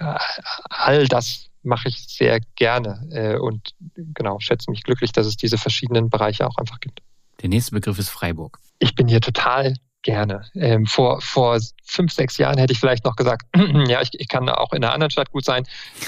all das mache ich sehr gerne äh, und genau, schätze mich glücklich, dass es diese verschiedenen Bereiche auch einfach gibt. Der nächste Begriff ist Freiburg. Ich bin hier total gerne. Ähm, vor, vor fünf, sechs Jahren hätte ich vielleicht noch gesagt, [clears throat] ja, ich, ich kann auch in einer anderen Stadt gut sein.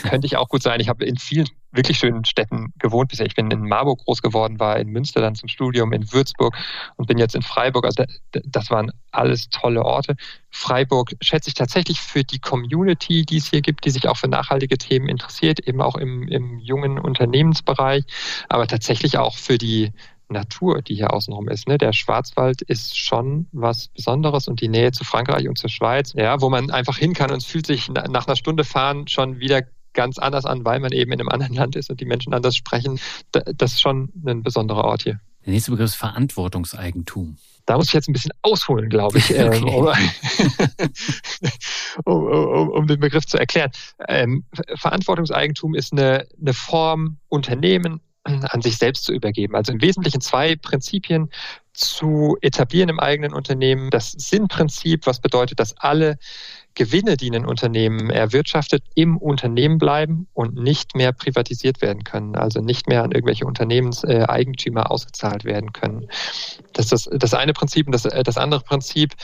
Könnte ich auch gut sein. Ich habe in vielen wirklich schönen Städten gewohnt bisher. Ich bin in Marburg groß geworden, war in Münster dann zum Studium, in Würzburg und bin jetzt in Freiburg. Also das waren alles tolle Orte. Freiburg schätze ich tatsächlich für die Community, die es hier gibt, die sich auch für nachhaltige Themen interessiert, eben auch im, im jungen Unternehmensbereich, aber tatsächlich auch für die Natur, die hier außenrum ist. Ne? Der Schwarzwald ist schon was Besonderes und die Nähe zu Frankreich und zur Schweiz, ja, wo man einfach hin kann und es fühlt sich nach einer Stunde fahren schon wieder ganz anders an, weil man eben in einem anderen [laughs] Land ist und die Menschen anders sprechen. Das ist schon ein besonderer Ort hier. Der nächste Begriff ist Verantwortungseigentum. Da muss ich jetzt ein bisschen ausholen, glaube ich, [laughs] ähm, okay. [laughs] um, um, um, den Begriff zu erklären. Ähm, Verantwortungseigentum ist eine, eine Form, Unternehmen, an sich selbst zu übergeben. Also im Wesentlichen zwei Prinzipien zu etablieren im eigenen Unternehmen. Das Sinnprinzip, was bedeutet, dass alle Gewinne, die ein Unternehmen erwirtschaftet, im Unternehmen bleiben und nicht mehr privatisiert werden können, also nicht mehr an irgendwelche Unternehmenseigentümer ausgezahlt werden können. Das ist das, das eine Prinzip. Und das, das andere Prinzip,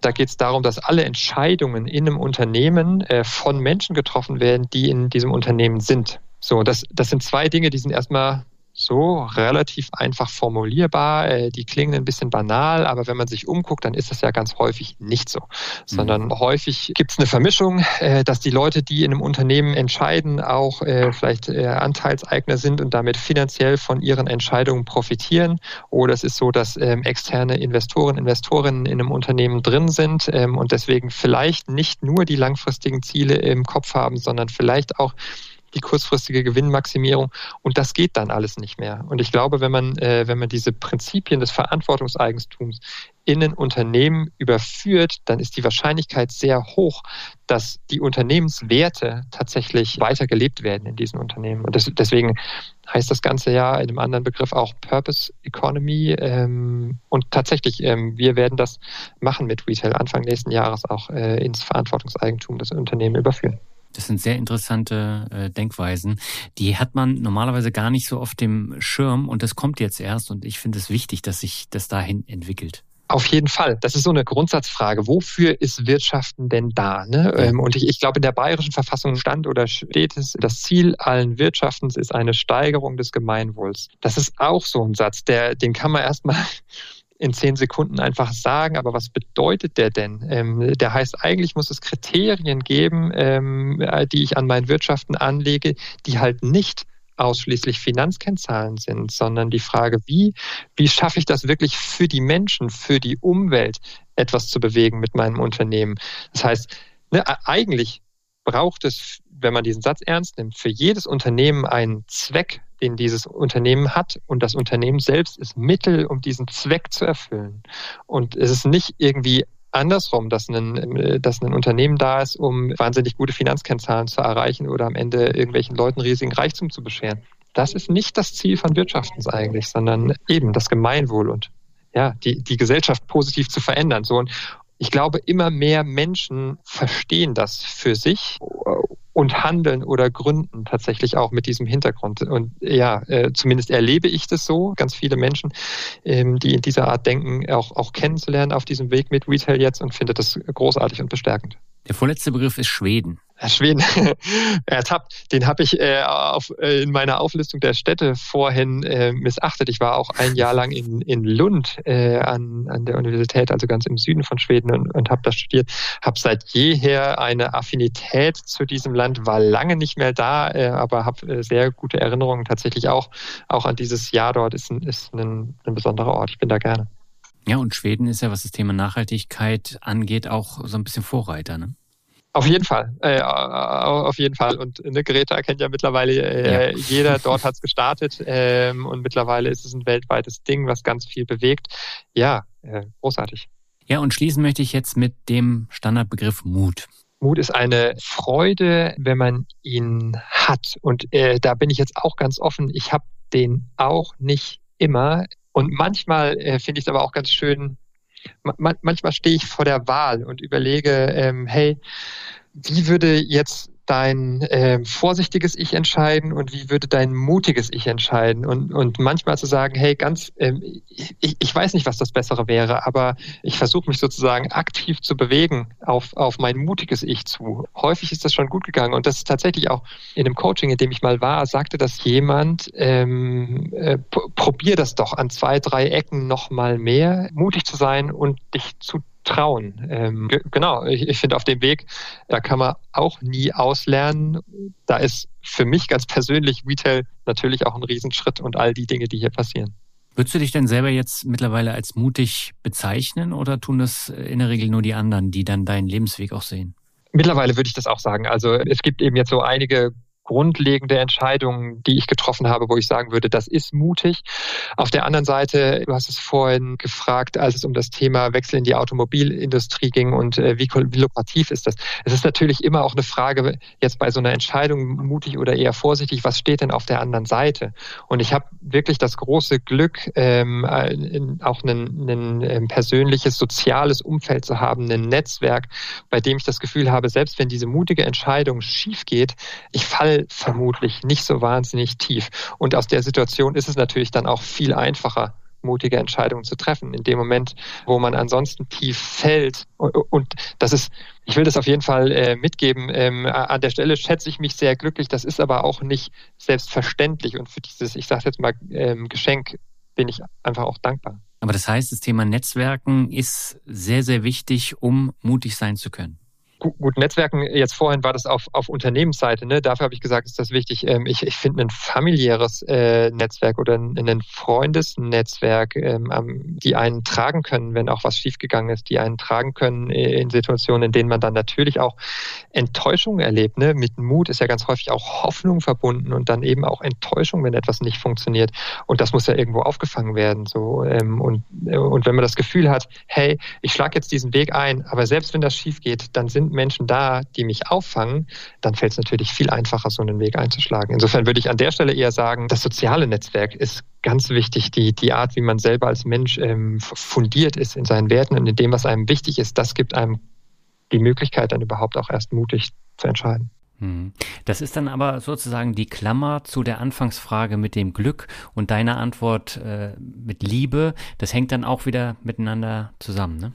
da geht es darum, dass alle Entscheidungen in einem Unternehmen äh, von Menschen getroffen werden, die in diesem Unternehmen sind. So, das, das sind zwei Dinge, die sind erstmal so relativ einfach formulierbar. Äh, die klingen ein bisschen banal, aber wenn man sich umguckt, dann ist das ja ganz häufig nicht so. Sondern mhm. häufig gibt es eine Vermischung, äh, dass die Leute, die in einem Unternehmen entscheiden, auch äh, vielleicht Anteilseigner sind und damit finanziell von ihren Entscheidungen profitieren. Oder es ist so, dass ähm, externe Investoren, Investorinnen in einem Unternehmen drin sind ähm, und deswegen vielleicht nicht nur die langfristigen Ziele im Kopf haben, sondern vielleicht auch die kurzfristige Gewinnmaximierung und das geht dann alles nicht mehr. Und ich glaube, wenn man, äh, wenn man diese Prinzipien des Verantwortungseigentums in ein Unternehmen überführt, dann ist die Wahrscheinlichkeit sehr hoch, dass die Unternehmenswerte tatsächlich weiter gelebt werden in diesen Unternehmen. Und das, deswegen heißt das Ganze ja in einem anderen Begriff auch Purpose Economy. Ähm, und tatsächlich, ähm, wir werden das machen mit Retail Anfang nächsten Jahres auch äh, ins Verantwortungseigentum des Unternehmens überführen. Das sind sehr interessante äh, Denkweisen. Die hat man normalerweise gar nicht so auf dem Schirm und das kommt jetzt erst und ich finde es wichtig, dass sich das dahin entwickelt. Auf jeden Fall. Das ist so eine Grundsatzfrage. Wofür ist Wirtschaften denn da? Ne? Ähm, und ich, ich, glaube, in der bayerischen Verfassung stand oder steht es, das Ziel allen Wirtschaftens ist eine Steigerung des Gemeinwohls. Das ist auch so ein Satz, der, den kann man erstmal in zehn Sekunden einfach sagen, aber was bedeutet der denn? Ähm, der heißt, eigentlich muss es Kriterien geben, ähm, die ich an meinen Wirtschaften anlege, die halt nicht ausschließlich Finanzkennzahlen sind, sondern die Frage, wie, wie schaffe ich das wirklich für die Menschen, für die Umwelt etwas zu bewegen mit meinem Unternehmen. Das heißt, ne, eigentlich braucht es, wenn man diesen Satz ernst nimmt, für jedes Unternehmen einen Zweck, den dieses Unternehmen hat. Und das Unternehmen selbst ist Mittel, um diesen Zweck zu erfüllen. Und es ist nicht irgendwie andersrum, dass ein, dass ein Unternehmen da ist, um wahnsinnig gute Finanzkennzahlen zu erreichen oder am Ende irgendwelchen Leuten riesigen Reichtum zu bescheren. Das ist nicht das Ziel von Wirtschaftens eigentlich, sondern eben das Gemeinwohl und ja, die, die Gesellschaft positiv zu verändern. So, und ich glaube, immer mehr Menschen verstehen das für sich und handeln oder gründen tatsächlich auch mit diesem Hintergrund. Und ja, äh, zumindest erlebe ich das so, ganz viele Menschen, ähm, die in dieser Art denken, auch, auch kennenzulernen auf diesem Weg mit Retail jetzt und finde das großartig und bestärkend. Der vorletzte Begriff ist Schweden. Schweden [laughs] ertappt, den habe ich äh, auf, äh, in meiner Auflistung der Städte vorhin äh, missachtet. Ich war auch ein Jahr lang in, in Lund äh, an, an der Universität, also ganz im Süden von Schweden und, und habe da studiert. Habe seit jeher eine Affinität zu diesem Land, war lange nicht mehr da, äh, aber habe äh, sehr gute Erinnerungen tatsächlich auch, auch an dieses Jahr dort. Ist ein, ist ein, ein besonderer Ort. Ich bin da gerne. Ja, und Schweden ist ja, was das Thema Nachhaltigkeit angeht, auch so ein bisschen Vorreiter, ne? Auf jeden Fall, äh, auf jeden Fall. Und eine Greta kennt ja mittlerweile äh, ja. jeder. [laughs] Dort hat es gestartet ähm, und mittlerweile ist es ein weltweites Ding, was ganz viel bewegt. Ja, äh, großartig. Ja, und schließen möchte ich jetzt mit dem Standardbegriff Mut. Mut ist eine Freude, wenn man ihn hat. Und äh, da bin ich jetzt auch ganz offen. Ich habe den auch nicht immer. Und manchmal äh, finde ich es aber auch ganz schön, ma manchmal stehe ich vor der Wahl und überlege, ähm, hey, wie würde jetzt dein äh, vorsichtiges Ich entscheiden und wie würde dein mutiges Ich entscheiden? Und, und manchmal zu sagen, hey, ganz, ähm, ich, ich weiß nicht, was das Bessere wäre, aber ich versuche mich sozusagen aktiv zu bewegen auf, auf mein mutiges Ich zu. Häufig ist das schon gut gegangen und das ist tatsächlich auch in einem Coaching, in dem ich mal war, sagte das jemand, ähm, äh, probier das doch an zwei, drei Ecken noch mal mehr, mutig zu sein und dich zu trauen. Ähm, genau, ich, ich finde auf dem Weg, da kann man auch nie auslernen. Da ist für mich ganz persönlich Retail natürlich auch ein Riesenschritt und all die Dinge, die hier passieren. Würdest du dich denn selber jetzt mittlerweile als mutig bezeichnen oder tun das in der Regel nur die anderen, die dann deinen Lebensweg auch sehen? Mittlerweile würde ich das auch sagen. Also es gibt eben jetzt so einige grundlegende Entscheidungen, die ich getroffen habe, wo ich sagen würde, das ist mutig. Auf der anderen Seite, du hast es vorhin gefragt, als es um das Thema Wechsel in die Automobilindustrie ging und äh, wie, wie lukrativ ist das. Es ist natürlich immer auch eine Frage, jetzt bei so einer Entscheidung mutig oder eher vorsichtig, was steht denn auf der anderen Seite? Und ich habe wirklich das große Glück, ähm, auch ein, ähm, persönliches, soziales Umfeld zu haben, ein Netzwerk, bei dem ich das Gefühl habe, selbst wenn diese mutige Entscheidung schief geht, ich falle vermutlich nicht so wahnsinnig tief. Und aus der Situation ist es natürlich dann auch viel einfacher, mutige Entscheidungen zu treffen. In dem Moment, wo man ansonsten tief fällt. Und das ist, ich will das auf jeden Fall äh, mitgeben. Ähm, an der Stelle schätze ich mich sehr glücklich. Das ist aber auch nicht selbstverständlich. Und für dieses, ich sage jetzt mal, ähm, Geschenk bin ich einfach auch dankbar. Aber das heißt, das Thema Netzwerken ist sehr, sehr wichtig, um mutig sein zu können gut, Netzwerken, jetzt vorhin war das auf, auf Unternehmensseite, ne? dafür habe ich gesagt, ist das wichtig. Ähm, ich ich finde ein familiäres äh, Netzwerk oder ein, ein Freundesnetzwerk, ähm, die einen tragen können, wenn auch was schiefgegangen ist, die einen tragen können in Situationen, in denen man dann natürlich auch Enttäuschung erlebt. Ne? Mit Mut ist ja ganz häufig auch Hoffnung verbunden und dann eben auch Enttäuschung, wenn etwas nicht funktioniert. Und das muss ja irgendwo aufgefangen werden. So. Ähm, und, äh, und wenn man das Gefühl hat, hey, ich schlage jetzt diesen Weg ein, aber selbst wenn das schief geht, dann sind Menschen da, die mich auffangen, dann fällt es natürlich viel einfacher, so einen Weg einzuschlagen. Insofern würde ich an der Stelle eher sagen, das soziale Netzwerk ist ganz wichtig. Die, die Art, wie man selber als Mensch ähm, fundiert ist in seinen Werten und in dem, was einem wichtig ist, das gibt einem die Möglichkeit, dann überhaupt auch erst mutig zu entscheiden. Hm. Das ist dann aber sozusagen die Klammer zu der Anfangsfrage mit dem Glück und deiner Antwort äh, mit Liebe. Das hängt dann auch wieder miteinander zusammen, ne?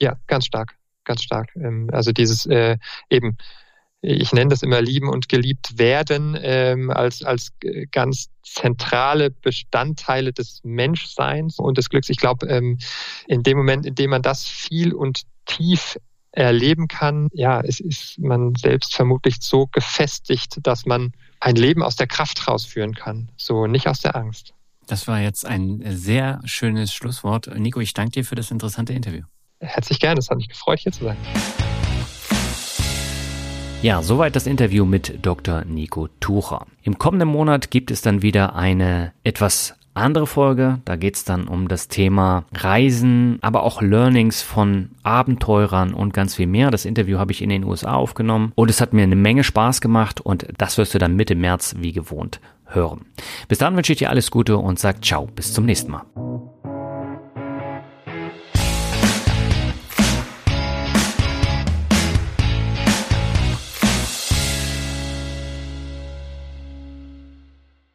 Ja, ganz stark, ganz stark. Ähm, also dieses äh, eben, ich nenne das immer lieben und geliebt werden ähm, als, als ganz zentrale Bestandteile des Menschseins und des Glücks. Ich glaube, ähm, in dem Moment, in dem man das viel und tief erleben kann, ja, es ist man selbst vermutlich so gefestigt, dass man ein Leben aus der Kraft rausführen kann, so nicht aus der Angst. Das war jetzt ein sehr schönes Schlusswort. Nico, ich danke dir für das interessante Interview. Herzlich gerne, es hat mich gefreut, hier zu sein. Ja, soweit das Interview mit Dr. Nico Tucher. Im kommenden Monat gibt es dann wieder eine etwas andere Folge. Da geht's dann um das Thema Reisen, aber auch Learnings von Abenteurern und ganz viel mehr. Das Interview habe ich in den USA aufgenommen und es hat mir eine Menge Spaß gemacht und das wirst du dann Mitte März wie gewohnt hören. Bis dann wünsche ich dir alles Gute und sag ciao, bis zum nächsten Mal.